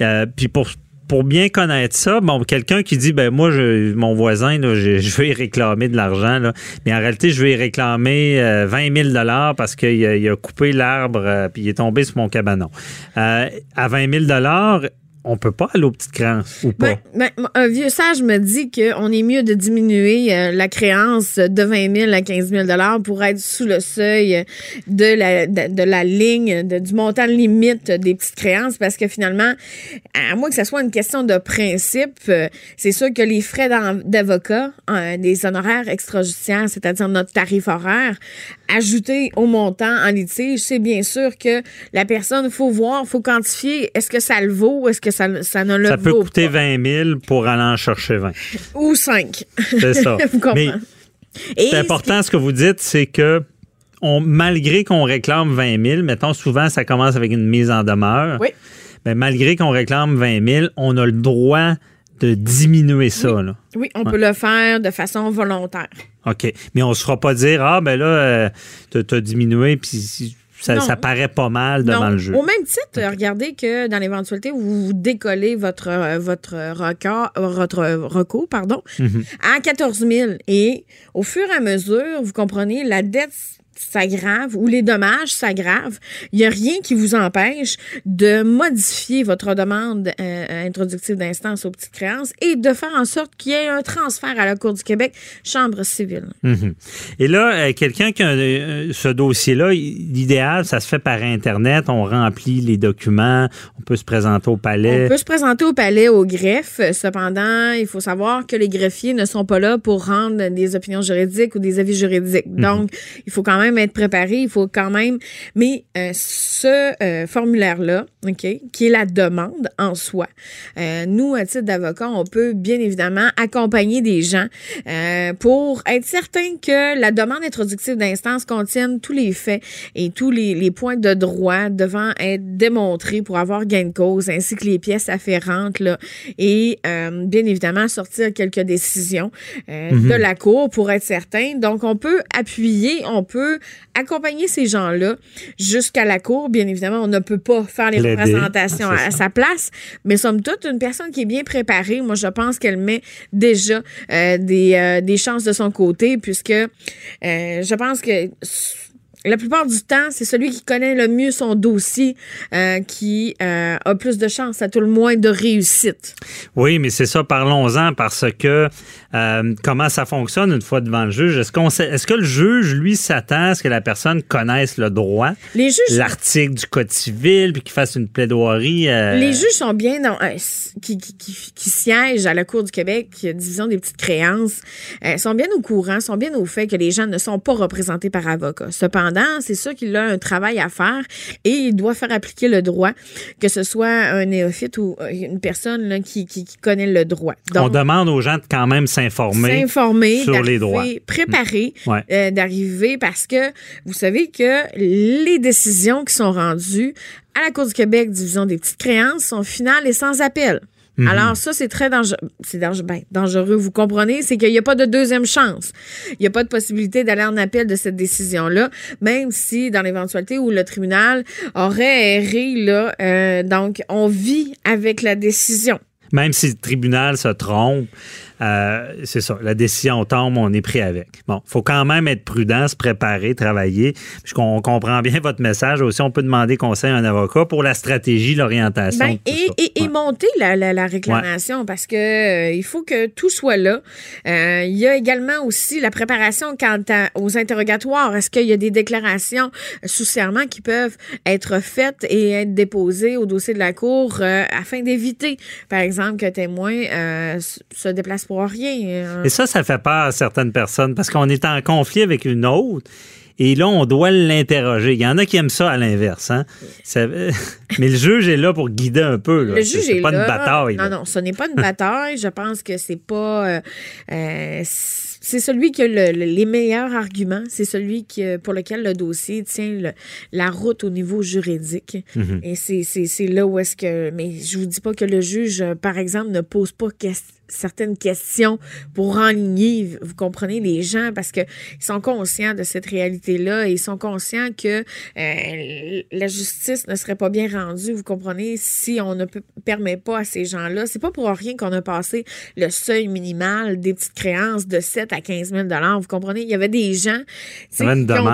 Euh, puis pour pour bien connaître ça, bon, quelqu'un qui dit, ben moi, je, mon voisin, là, je, je veux y réclamer de l'argent, mais en réalité, je veux y réclamer euh, 20 000 dollars parce qu'il a, coupé l'arbre euh, puis il est tombé sur mon cabanon. Euh, à 20 000 dollars, on peut pas aller aux petites créances ou pas? Ben, ben, un vieux sage me dit qu'on est mieux de diminuer euh, la créance de 20 000 à 15 000 pour être sous le seuil de la, ligne, de- du montant limite des petites créances, parce que finalement, à moins que ce soit une question de principe, euh, c'est sûr que les frais d'avocat, euh, des honoraires extrajudiciaires, c'est-à-dire notre tarif horaire, ajouté au montant en litige, c'est bien sûr que la personne, faut voir, il faut quantifier, est-ce que ça le vaut, ça, ça ne le Ça peut vaut coûter pas? 20 000 pour aller en chercher 20. ou 5. C'est ça. Vous comprenez? C'est important ce que vous dites, c'est que on, malgré qu'on réclame 20 000, mettons souvent ça commence avec une mise en demeure, Oui. mais malgré qu'on réclame 20 000, on a le droit de diminuer ça. Là. Oui, on peut le faire de façon volontaire. OK. Mais on ne se fera pas dire Ah, ben là, euh, t'as- t'as diminué, puis si- ça, Non. ça paraît pas mal devant Non. le jeu. Au même titre, regardez que dans l'éventualité où vous décollez votre, euh, votre, record, votre recours pardon, Mhm. à 14 000 et au fur et à mesure, vous comprenez, la dette s'aggrave ou les dommages s'aggravent, il n'y a rien qui vous empêche de modifier votre demande euh, introductive d'instance aux petites créances et de faire en sorte qu'il y ait un transfert à la Cour du Québec, Chambre civile. Mhm. Et là, euh, quelqu'un qui a euh, ce dossier-là, l'idéal, ça se fait par Internet. On remplit les documents, on peut se présenter au palais. On peut se présenter au palais au greffe. Cependant, il faut savoir que les greffiers ne sont pas là pour rendre des opinions juridiques ou des avis juridiques. Donc, il faut quand même être préparé. Il faut quand même. Mais euh, ce euh, formulaire-là, OK, qui est la demande en soi, euh, nous, à titre d'avocat, on peut bien évidemment accompagner des gens pour être certain que la demande introductive d'instance contienne tous les faits et tous les, les points de droit devant être démontrés pour avoir gain de cause, ainsi que les pièces afférentes, là, et bien évidemment sortir quelques décisions euh, de la Cour pour être certain. Donc, on peut appuyer, on peut accompagner ces gens-là jusqu'à la Cour. Bien évidemment, on ne peut pas faire les Plaider. représentations Ah, à, ça. sa place, mais somme toute, une personne qui est bien préparée, moi, je pense qu'elle met déjà euh, des, euh, des chances de son côté, puisque euh, je pense que la plupart du temps, c'est celui qui connaît le mieux son dossier euh, qui euh, a plus de chances, à tout le moins, de réussite. Oui, mais c'est ça, parlons-en parce que euh, comment ça fonctionne une fois devant le juge? Est-ce qu'on sait- est-ce que le juge, lui, s'attend à ce que la personne connaisse le droit, Les juges l'article du Code civil, puis qu'il fasse une plaidoirie? Les juges sont bien dans, qui, qui, qui, qui siègent à la Cour du Québec, division des petites créances, sont bien au courant, sont bien au fait que les gens ne sont pas représentés par avocat. Cependant, c'est sûr qu'il a un travail à faire et il doit faire appliquer le droit, que ce soit un néophyte ou euh, une personne là, qui, qui, qui connaît le droit. on demande aux gens de quand même s'informer. s'informer, sur les droits. préparer, Ouais. euh, d'arriver parce que vous savez que les décisions qui sont rendues à la Cour du Québec, division des petites créances, sont finales et sans appel. Mhm. Alors ça, c'est très dangereux. C'est dangereux, ben, dangereux, vous comprenez, c'est qu'il n'y a pas de deuxième chance. Il n'y a pas de possibilité d'aller en appel de cette décision-là, même si dans l'éventualité où le tribunal aurait erré, là, euh, donc on vit avec la décision. Même si le tribunal se trompe, euh, c'est ça, la décision tombe, on est pris avec. Bon, faut quand même être prudent, se préparer, travailler. Puis on comprend bien votre message. Aussi, on peut demander conseil à un avocat pour la stratégie, l'orientation. Ben, et, ça. et, et Ouais. monter la, la, la réclamation parce que euh, il faut que tout soit là. Euh, il y a également aussi la préparation quant à- aux interrogatoires. Est-ce qu'il y a des déclarations sous serment qui peuvent être faites et être déposées au dossier de la Cour euh, afin d'éviter, par exemple, qu'un témoin se déplace pour rien. euh. Et ça, ça fait peur à certaines personnes parce qu'on est en conflit avec une autre. Et là, on doit l'interroger. Il y en a qui aiment ça à l'inverse. Hein? Ça- Mais le juge est là pour guider un peu. là. Le juge c'est est pas là. une bataille. Non, là. non, ce n'est pas une bataille. Je pense que c'est pas. euh, euh, c'est celui qui a le- le- les meilleurs arguments. C'est celui qui, euh, pour lequel le dossier tient le- la route au niveau juridique. Mhm. Et c'est- là où est-ce que. Mais je vous dis pas que le juge, par exemple, ne pose pas ques- certaines questions pour enligner, vous comprenez, les gens, parce qu'ils sont conscients de cette réalité-là et ils sont conscients que euh, la justice ne serait pas bien rendue, vous comprenez, si on ne peut- permet pas à ces gens-là. C'est pas pour rien qu'on a passé le seuil minimal des petites créances de 7 à 15 000 vous comprenez? Il y avait des gens qui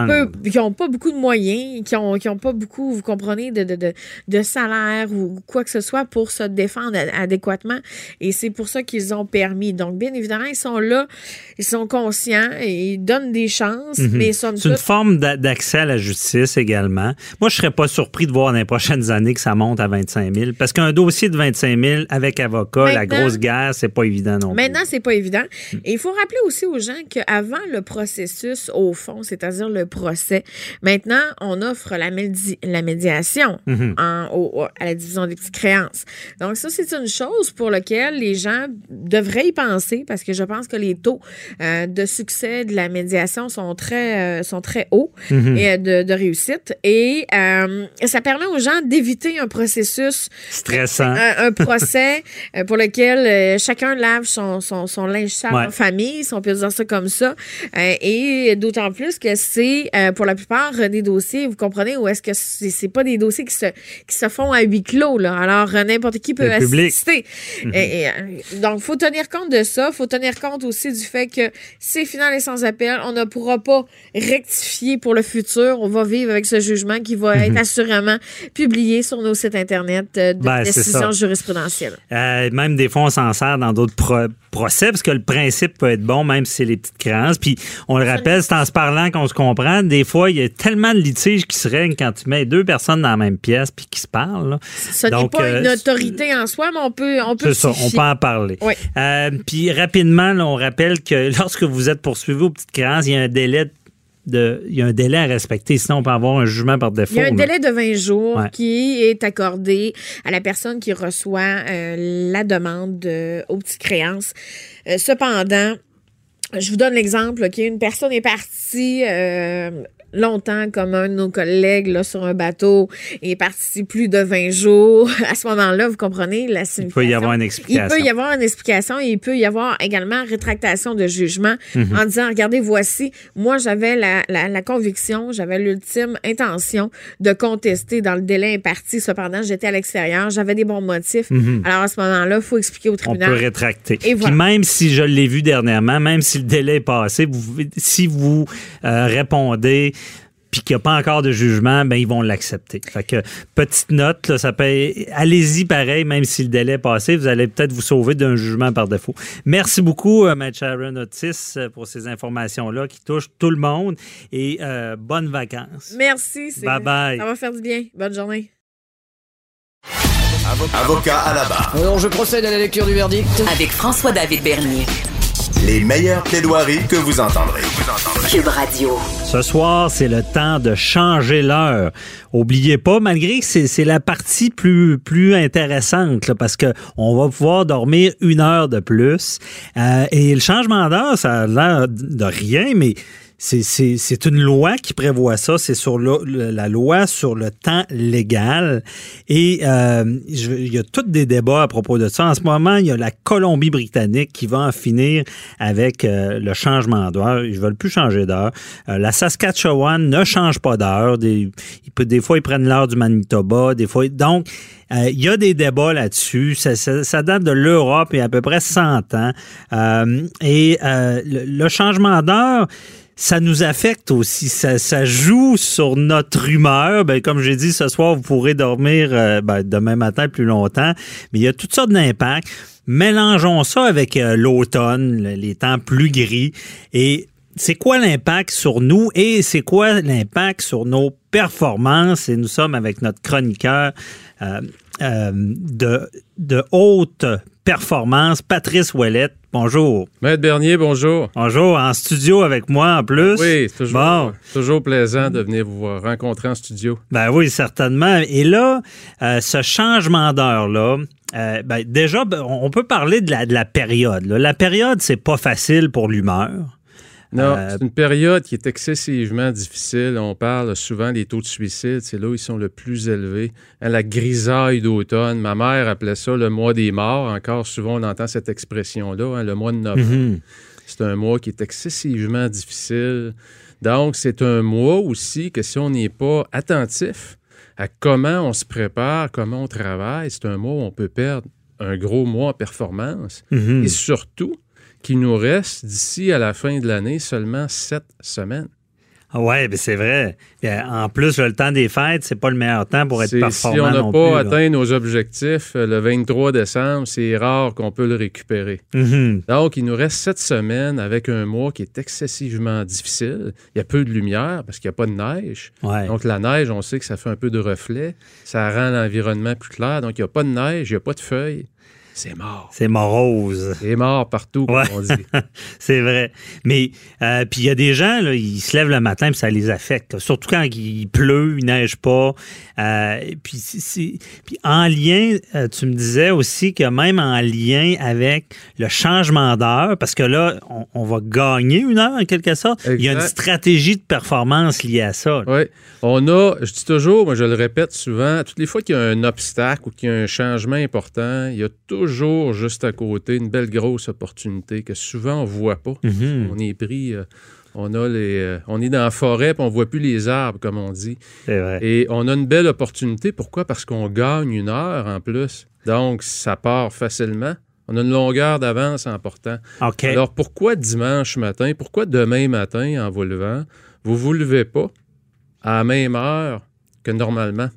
peu- n'ont pas beaucoup de moyens, qui ont, qui ont pas beaucoup, vous comprenez, de, de, de, de salaire ou quoi que ce soit pour se défendre ad- adéquatement. Et c'est pour ça qu'ils ont permis. Donc, bien évidemment, ils sont là, ils sont conscients et ils donnent des chances, Mhm. mais somme C'est une forme d'a- d'accès à la justice également. Moi, je serais pas surpris de voir dans les prochaines années que ça monte à 25 000 parce qu'un dossier de 25 000 avec avocat, la grosse guerre, c'est pas évident non plus. Maintenant, c'est pas évident. Et il faut rappeler aussi aux gens qu'avant le processus au fond, c'est-à-dire le procès, maintenant, on offre la, médi- la médiation Mhm. en- au- au- à la division des petites créances. Donc, ça, c'est une chose pour laquelle les gens devraient y penser parce que je pense que les taux euh, de succès de la médiation sont très, euh, sont très hauts Mhm. et euh, de, de réussite. Et ça permet aux gens d'éviter un processus Stressant. un, un procès pour lequel chacun lave son, son, son linge sale Ouais. en famille, si on peut dire ça comme ça. Et d'autant plus que c'est, pour la plupart des dossiers, vous comprenez, où est-ce que c'est c'est pas des dossiers qui se, qui se font à huis clos. Là. Alors, n'importe qui peut Le assister. Et- et, euh, donc, faut tenir compte de ça. faut tenir compte aussi du fait que c'est final et sans appel. On ne pourra pas rectifier pour le futur. On va vivre avec ce jugement qui va être assurément publié sur nos sites Internet euh, de Ben, décisions jurisprudentielles. Euh, même des fois, on s'en sert dans d'autres procès parce que le principe peut être bon, même si c'est les petites créances. Puis, on le rappelle, c'est en se parlant qu'on se comprend. Des fois, il y a tellement de litiges qui se règlent quand tu mets deux personnes dans la même pièce puis qui se parlent. là. Ce n'est pas euh, une autorité en soi, mais on peut, on peut C'est ça, on peut en parler. Oui. Euh, puis rapidement, là, on rappelle que lorsque vous êtes poursuivi aux petites créances, il y a un délai de, il y a un délai à respecter, sinon on peut avoir un jugement par défaut. Il y a un délai de 20 jours Ouais. qui est accordé à la personne qui reçoit euh, la demande de, aux petites créances. Euh, cependant, je vous donne l'exemple, OK? Une personne est partie euh, longtemps, comme un de nos collègues là, sur un bateau, et est parti plus de 20 jours. À ce moment-là, vous comprenez la Il peut y avoir une Il explication. peut y avoir une explication et il peut y avoir également rétractation de jugement Mhm. en disant, regardez, voici, moi j'avais la, la, la conviction, j'avais l'ultime intention de contester dans le délai imparti. Cependant, j'étais à l'extérieur, j'avais des bons motifs. Mhm. Alors à ce moment-là, il faut expliquer au On tribunal. peut rétracter. Et voilà. Puis même si je l'ai vu dernièrement, même si le délai est passé, vous- si vous euh, répondez puis qu'il n'y a pas encore de jugement, ben ils vont l'accepter. Fait que petite note, là, ça peut allez-y pareil, même si le délai est passé, vous allez peut-être vous sauver d'un jugement par défaut. Merci beaucoup, euh, Maître Sharon Otis, euh, pour ces informations-là qui touchent tout le monde et euh, bonnes vacances. Merci. Bye bye. Ça va faire du bien. Bonne journée. Avocat à la barre. Alors, je procède à la lecture du verdict. Avec François-David Bernier. Les meilleures plaidoiries que vous entendrez. Cube Radio. Ce soir, c'est le temps de changer l'heure. Oubliez pas, malgré que c'est c'est la partie plus, plus intéressante, là, parce que on va pouvoir dormir une heure de plus. Euh, et le changement d'heure, ça a l'air de rien, mais c'est- une loi qui prévoit ça. C'est sur la loi sur le temps légal. Et euh, il y a tous des débats à propos de ça. En ce moment, il y a la Colombie-Britannique qui va en finir avec euh, le changement d'heure. Ils veulent plus changer d'heure. Euh, la Saskatchewan ne change pas d'heure. Des, des fois, ils prennent l'heure du Manitoba. Des fois, donc, il y a des débats là-dessus. Ça, date de l'Europe et à peu près 100 ans. Et le changement d'heure, ça nous affecte aussi. Ça, ça joue sur notre humeur. Ben, comme j'ai dit, ce soir, vous pourrez dormir euh, ben, demain matin plus longtemps. Mais il y a toutes sortes d'impacts. Mélangeons ça avec euh, l'automne, le- les temps plus gris. Et c'est quoi l'impact sur nous et c'est quoi l'impact sur nos performances? Et nous sommes avec notre chroniqueur euh, euh, de, de haute performance, Patrice Ouellette. Bonjour. Maître Bernier, bonjour. Bonjour, en studio avec moi en plus. Oui, c'est toujours, Bon. toujours plaisant de venir vous voir- rencontrer en studio. Ben oui, certainement. Et là, euh, ce changement d'heure-là, euh, ben déjà, ben, on peut parler de la, de la période. là. La période, c'est pas facile pour l'humeur. Non, Euh, c'est une période qui est excessivement difficile. On parle souvent des taux de suicide, c'est là où ils sont le plus élevés. Hein, la grisaille d'automne, ma mère appelait ça le mois des morts. Encore souvent, on entend cette expression-là, hein, le mois de novembre. Mhm. C'est un mois qui est excessivement difficile. Donc, c'est un mois aussi que si on n'est pas attentif à comment on se prépare, comment on travaille, c'est un mois où on peut perdre un gros mois en performance. Mhm. Et surtout, qu'il nous reste d'ici à la fin de l'année seulement sept semaines. Ah ouais, ben c'est vrai. Euh, En plus, le temps des fêtes, c'est pas le meilleur temps pour être performant si on n'a pas plus, là. atteint nos objectifs euh, le 23 décembre, c'est rare qu'on peut le récupérer. Mhm. Donc, il nous reste sept semaines avec un mois qui est excessivement difficile. Il y a peu de lumière parce qu'il n'y a pas de neige. Ouais. Donc, la neige, on sait que ça fait un peu de reflet. Ça rend l'environnement plus clair. Donc, il n'y a pas de neige, il n'y a pas de feuilles. C'est mort. C'est morose. C'est mort partout, comme Ouais. on dit. c'est vrai. Mais euh, puis il y a des gens, là, ils se lèvent le matin puis ça les affecte. Surtout quand il pleut, il neige pas. Euh, puis, en lien, euh, tu me disais aussi que même en lien avec le changement d'heure, parce que là, on, on va gagner une heure en quelque sorte. Il y a une stratégie de performance liée à ça. là. Oui. On a, je dis toujours, moi je le répète souvent, toutes les fois qu'il y a un obstacle ou qu'il y a un changement important, il y a toujours juste à côté une belle grosse opportunité que souvent on ne voit pas. Mhm. On est pris, euh, on, a les, euh, on est dans la forêt puis on ne voit plus les arbres, comme on dit. Vrai. Et on a une belle opportunité. Pourquoi? Parce qu'on gagne une heure en plus. Donc, ça part facilement. On a une longueur d'avance en portant. OK. Alors, pourquoi dimanche matin? Pourquoi demain matin, en vous levant, vous vous levez pas à la même heure que normalement?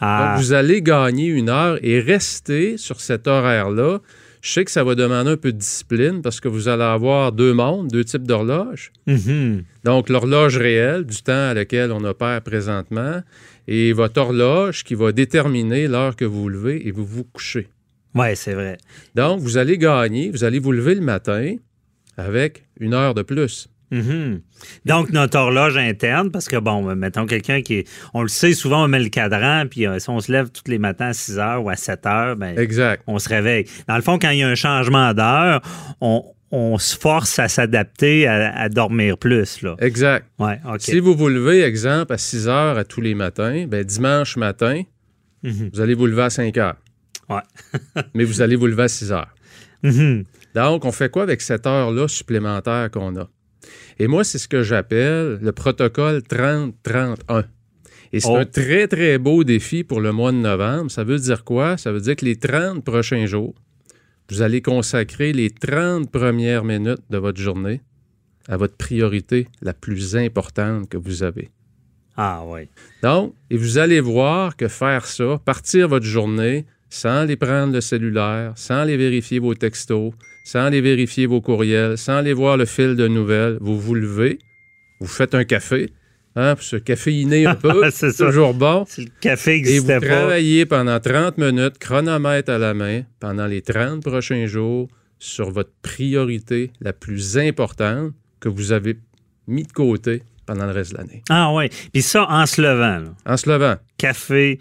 Ah. Donc, vous allez gagner une heure et rester sur cet horaire-là. Je sais que ça va demander un peu de discipline parce que vous allez avoir deux mondes, deux types d'horloges. Mhm. Donc, l'horloge réelle du temps à lequel on opère présentement et votre horloge qui va déterminer l'heure que vous vous levez et vous vous couchez. Ouais, c'est vrai. Donc, vous allez gagner, vous allez vous lever le matin avec une heure de plus. Mhm. Donc, notre horloge interne, parce que, bon, mettons quelqu'un qui est. On le sait, souvent, on met le cadran, puis euh, si on se lève tous les matins à 6 heures ou à 7 heures, ben, Exact. on se réveille. Dans le fond, quand il y a un changement d'heure, on, on se force à s'adapter à, à dormir plus, là. Exact. Ouais. Si vous vous levez, exemple, à 6 heures à tous les matins, ben, dimanche matin, Mhm. vous allez vous lever à 5 heures. Ouais. Mais vous allez vous lever à 6 heures. Mhm. Donc, on fait quoi avec cette heure-là supplémentaire qu'on a? Et moi, c'est ce que j'appelle le protocole 30-31. Et c'est Oh. un très, très beau défi pour le mois de novembre. Ça veut dire quoi? Ça veut dire que les 30 prochains jours, vous allez consacrer les 30 premières minutes de votre journée à votre priorité la plus importante que vous avez. Ah, oui. Donc, et vous allez voir que faire ça, partir votre journée sans aller prendre le cellulaire, sans aller vérifier vos textos, sans aller vérifier vos courriels, sans aller voir le fil de nouvelles, vous vous levez, vous faites un café, hein, pour se caféiner un peu, C'est c'est ça. toujours bon. Si le café Et vous pas. travaillez pendant 30 minutes, chronomètre à la main, pendant les 30 prochains jours, sur votre priorité la plus importante que vous avez mis de côté pendant le reste de l'année. Ah, oui. Puis ça, en se levant, là. En se levant. Café,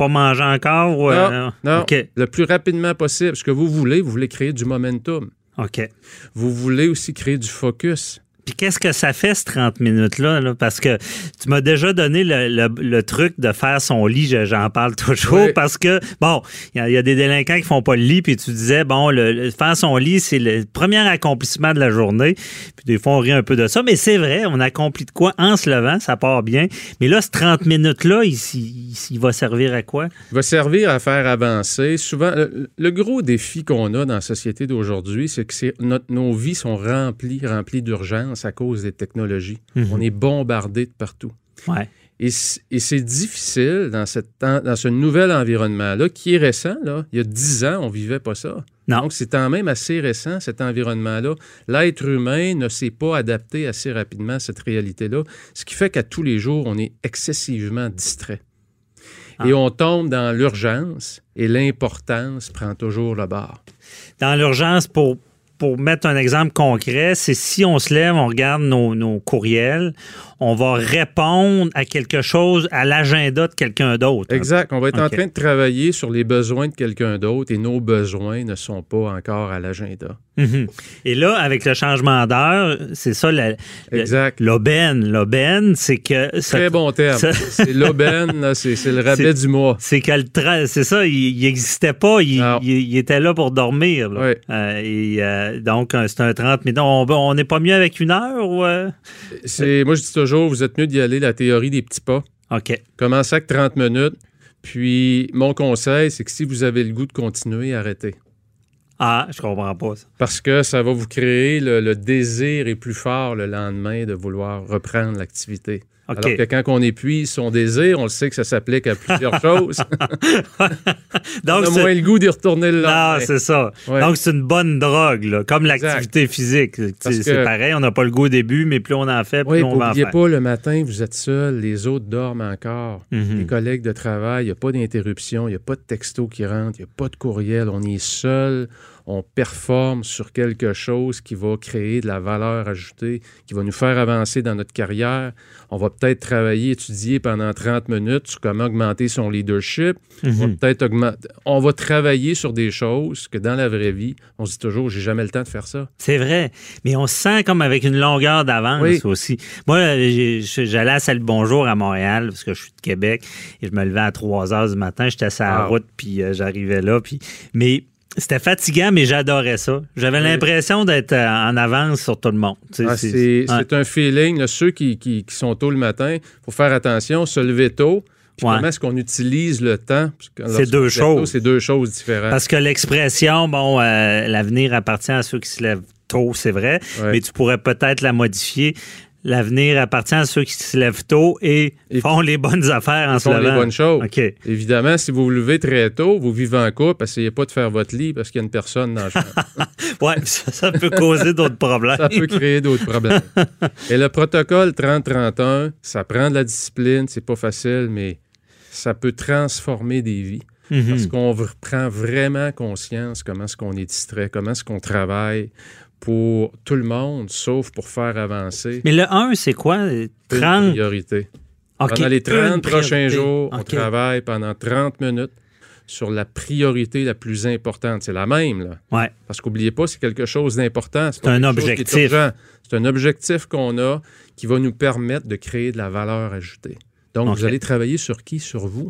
pas manger encore? ou, euh, Non, non. OK. Le plus rapidement possible. Ce que vous voulez, vous voulez créer du momentum. OK. Vous voulez aussi créer du focus. Puis qu'est-ce que ça fait, ce 30 minutes-là? là? Parce que tu m'as déjà donné le, le- le truc de faire son lit, je- j'en parle toujours, Oui. parce que, bon, il y, a- il y a des délinquants qui font pas le lit, puis tu disais, bon, le, le- faire son lit, c'est le premier accomplissement de la journée. Puis des fois, on rit un peu de ça, mais c'est vrai, on accomplit de quoi en se levant, ça part bien. Mais là, ce 30 minutes-là, il, il- il va servir à quoi? Il va servir à faire avancer. Souvent, le, gros défi qu'on a dans la société d'aujourd'hui, c'est que notre- nos vies sont remplies, remplies d'urgence à cause des technologies. Mhm. On est bombardé de partout. Ouais. Et, et c'est difficile dans, cette, dans ce nouvel environnement-là, qui est récent. Là. Il y a 10 ans, on ne vivait pas ça. Non. Donc, c'est quand même assez récent, cet environnement-là. L'être humain ne s'est pas adapté assez rapidement à cette réalité-là, ce qui fait qu'à tous les jours, on est excessivement distrait. Et Ah. on tombe dans l'urgence et l'importance prend toujours le bord. dans l'urgence, pour, pour mettre un exemple concret, c'est si on se lève, on regarde nos, courriels, on va répondre à quelque chose, à l'agenda de quelqu'un d'autre. Exact. On va être en train de travailler sur les besoins de quelqu'un d'autre et nos besoins ne sont pas encore à l'agenda. Mhm. Et là, avec le changement d'heure, c'est ça la- le- Exact. l'aubaine. L'aubaine, c'est que... ça- Très bon terme. C'est l'aubaine, c'est le rabais du mois. C'est que le tra- c'est ça, il n'existait pas, il, Non. il- il était là pour dormir. là. Oui. Euh, et euh, donc, c'est un 30 minutes. On on n'est pas mieux avec une heure? Ou, euh? C'est, moi, je dis toujours, vous êtes mieux d'y aller la théorie des petits pas. OK. Commencez avec 30 minutes? Puis, mon conseil, c'est que si vous avez le goût de continuer, arrêtez. Ah, je comprends pas ça. Parce que ça va vous créer le, le désir est plus fort le lendemain de vouloir reprendre l'activité. Alors que quand on épuise son désir, on le sait que ça s'applique à plusieurs choses. Donc, on a moins le goût d'y retourner le lendemain. Non, c'est ça. Ouais. Donc, c'est une bonne drogue, là, comme l'activité physique. C'est que- pareil, on n'a pas le goût au début, mais plus on en fait, plus Oui, on va en n'oubliez faire. pas, le matin, vous êtes seul, les autres dorment encore. Mhm. Les collègues de travail, il n'y a pas d'interruption, il n'y a pas de texto qui rentre, il n'y a pas de courriel. On est seul, on performe sur quelque chose qui va créer de la valeur ajoutée, qui va nous faire avancer dans notre carrière. On va peut-être travailler, étudier pendant 30 minutes sur comment augmenter son leadership. On va Mhm. peut-être augmenter. On va travailler sur des choses que dans la vraie vie, on se dit toujours, j'ai jamais le temps de faire ça. C'est vrai. Mais on se sent comme avec une longueur d'avance Oui. aussi. Moi, j'allais à Salut Bonjour à Montréal, parce que je suis de Québec, et je me levais à 3 heures du matin, j'étais sur la Wow. route, puis euh, j'arrivais là. Puis... Mais c'était fatigant, mais j'adorais ça. J'avais l'impression d'être euh, en avance sur tout le monde. Ah, c'est- un feeling. là, ceux qui, qui- qui sont tôt le matin, il faut faire attention, se lever tôt. Puis Ouais. comment est-ce qu'on utilise le temps? C'est deux choses. C'est deux choses différentes. Parce que l'expression, bon, euh, l'avenir appartient à ceux qui se lèvent tôt, c'est vrai, Ouais. mais tu pourrais peut-être la modifier. L'avenir appartient à ceux qui se lèvent tôt et, Et font les bonnes affaires en se font les bonnes choses. Évidemment, si vous vous levez très tôt, vous vivez en couple, essayez pas de faire votre lit parce qu'il y a une personne dans la chambre. Ouais, ça, ça peut causer d'autres problèmes. ça peut créer d'autres problèmes. Et le protocole 30-31, ça prend de la discipline, c'est pas facile, mais ça peut transformer des vies. Mhm. Parce qu'on prend vraiment conscience comment est-ce qu'on est distrait, comment est-ce qu'on travaille pour tout le monde, sauf pour faire avancer Mais le 1, c'est quoi? une 30. priorité. OK, pendant les une 30 prochains jours, on travaille pendant 30 minutes sur la priorité la plus importante. C'est la même, là. Ouais. Parce qu'oubliez pas, c'est quelque chose d'important. C'est un objectif. C'est un objectif qu'on a qui va nous permettre de créer de la valeur ajoutée. Donc, vous allez travailler sur qui? Sur vous.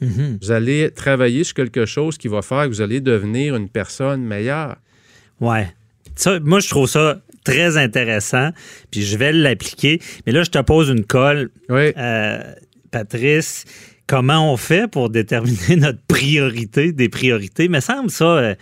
Mhm. Vous allez travailler sur quelque chose qui va faire que vous allez devenir une personne meilleure. Ouais. Ça, moi, je trouve ça très intéressant, puis je vais l'appliquer. Mais là, je te pose une colle. Oui. Euh, Patrice, comment on fait pour déterminer notre priorité des priorités? Il me semble ça, euh,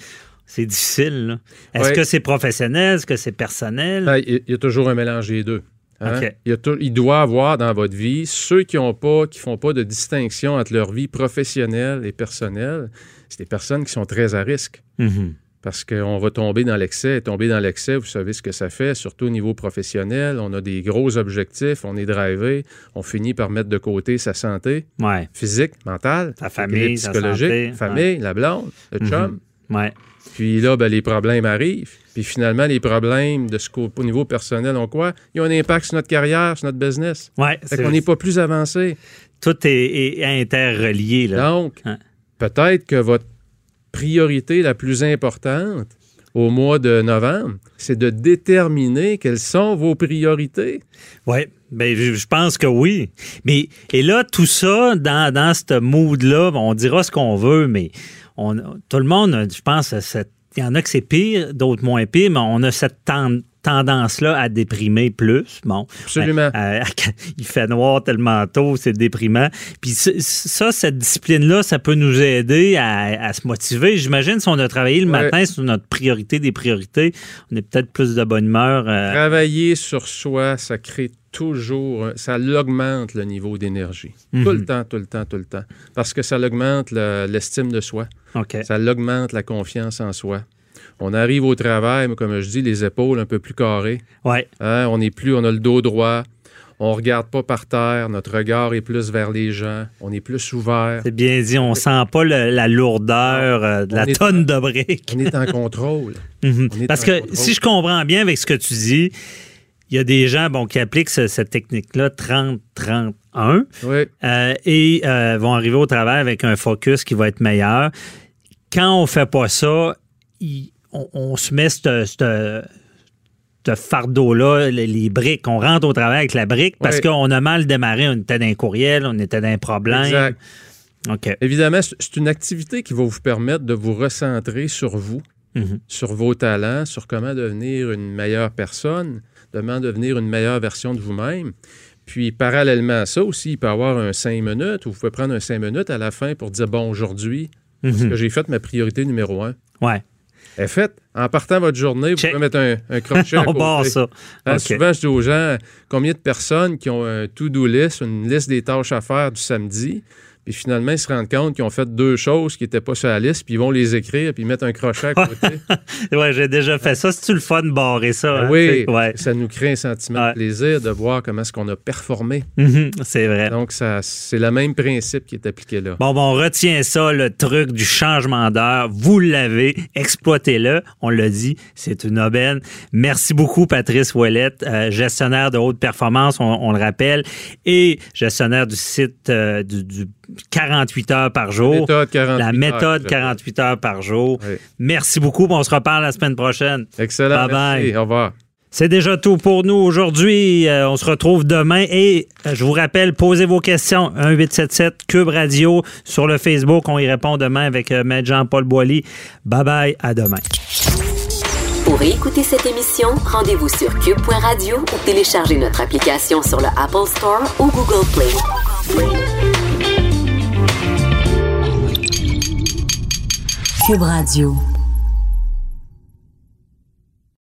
c'est difficile. Est-ce que c'est professionnel? Est-ce que c'est personnel? Ben, Il y a toujours un mélange des deux. hein? OK. Il, y a tou- il doit avoir dans votre vie ceux qui ont pas, qui font pas de distinction entre leur vie professionnelle et personnelle. C'est des personnes qui sont très à risque. Mhm. Parce qu'on va tomber dans l'excès. Tomber dans l'excès, vous savez ce que ça fait, surtout au niveau professionnel. On a des gros objectifs, on est drivé, on finit par mettre de côté sa santé Ouais. physique, mentale, Sa famille, sa psychologique, santé, famille, la blonde, le Mhm. chum. Ouais. Puis là, ben, les problèmes arrivent. Puis finalement, les problèmes de ce qu'au au niveau personnel ont quoi? Ils ont un impact sur notre carrière, sur notre business. Ouais. Fait qu'on n'est pas plus avancé. Tout est, est interrelié. Là. Donc, peut-être que votre priorité la plus importante, au mois de novembre, c'est de déterminer quelles sont vos priorités. Oui, ben, je pense que oui. Mais et là, tout ça, dans, dans ce mood-là, on dira ce qu'on veut, mais on, tout le monde, je pense, il y en a que c'est pire, d'autres moins pire, mais on a cette tendance-là à déprimer plus. Bon. Absolument. Euh, il fait noir tellement tôt, c'est déprimant. Puis ça, cette discipline-là, ça peut nous aider à, à se motiver. J'imagine si on a travaillé le Ouais. matin sur notre priorité des priorités, on est peut-être plus de bonne humeur. euh, Travailler sur soi, ça crée toujours, ça l'augmente le niveau d'énergie. Mhm. Tout le temps, tout le temps, tout le temps. Parce que ça l'augmente le- l'estime de soi. Ça l'augmente la confiance en soi. On arrive au travail, mais comme je dis, les épaules un peu plus carrées. Ouais. Hein, on est plus, on a le dos droit. On regarde pas par terre. Notre regard est plus vers les gens. On est plus ouvert. C'est bien dit, on sent pas le- la lourdeur euh, de On la tonne de briques. On est en contrôle. Mhm. Est Parce en que contrôle. si je comprends bien avec ce que tu dis, il y a des gens bon, qui appliquent ce- cette technique-là 30-31 Oui. euh, et euh, vont arriver au travail avec un focus qui va être meilleur. Quand on fait pas ça, il- on, on se met ce ce fardeau-là, les, les briques. On rentre au travail avec la brique parce Oui. qu'on a mal démarré. On était d'un courriel, on était d'un problème. Exact. OK. Évidemment, c'est une activité qui va vous permettre de vous recentrer sur vous, Mhm. sur vos talents, sur comment devenir une meilleure personne, comment devenir une meilleure version de vous-même. Puis, parallèlement à ça aussi, il peut y avoir un cinq minutes, ou vous pouvez prendre un cinq minutes à la fin pour dire, bon, aujourd'hui, parce Mhm. que j'ai fait ma priorité numéro un. Ouais. Est faite. En partant votre journée, vous Check. pouvez mettre un, un crochet On barre ça. OK. Souvent, je dis aux gens combien de personnes qui ont un to-do list, une liste des tâches à faire du samedi, puis finalement, ils se rendent compte qu'ils ont fait deux choses qui n'étaient pas sur la liste, puis ils vont les écrire, puis ils mettent un crochet à côté. Ouais, j'ai déjà fait ça. C'est-tu le fun de barrer ça? Ben hein? oui, Ouais. ça nous crée un sentiment Ouais. de plaisir de voir comment est-ce qu'on a performé. Mhm, c'est vrai. Donc, c'est le même principe qui est appliqué là. Bon, bon, on retient ça, le truc du changement d'heure. Vous l'avez, exploitez-le. On l'a dit, c'est une aubaine. Merci beaucoup, Patrice Ouellette, euh, gestionnaire de haute performance, on, on le rappelle, et gestionnaire du site euh, du, du 48 heures par jour. Méthode 48 La heures, méthode je- 48 heures par jour. Oui. Merci beaucoup. On se reparle la semaine prochaine. Excellent. Bye bye. merci. Au revoir. C'est déjà tout pour nous aujourd'hui. Euh, on se retrouve demain et euh, je vous rappelle, posez vos questions. 1877 Cube Radio sur le Facebook. On y répond demain avec euh, Maître Jean-Paul Boilly. Bye bye. À demain. Pour écouter cette émission, rendez-vous sur cube.radio ou téléchargez notre application sur le Apple Store ou Google Play. Cube Radio.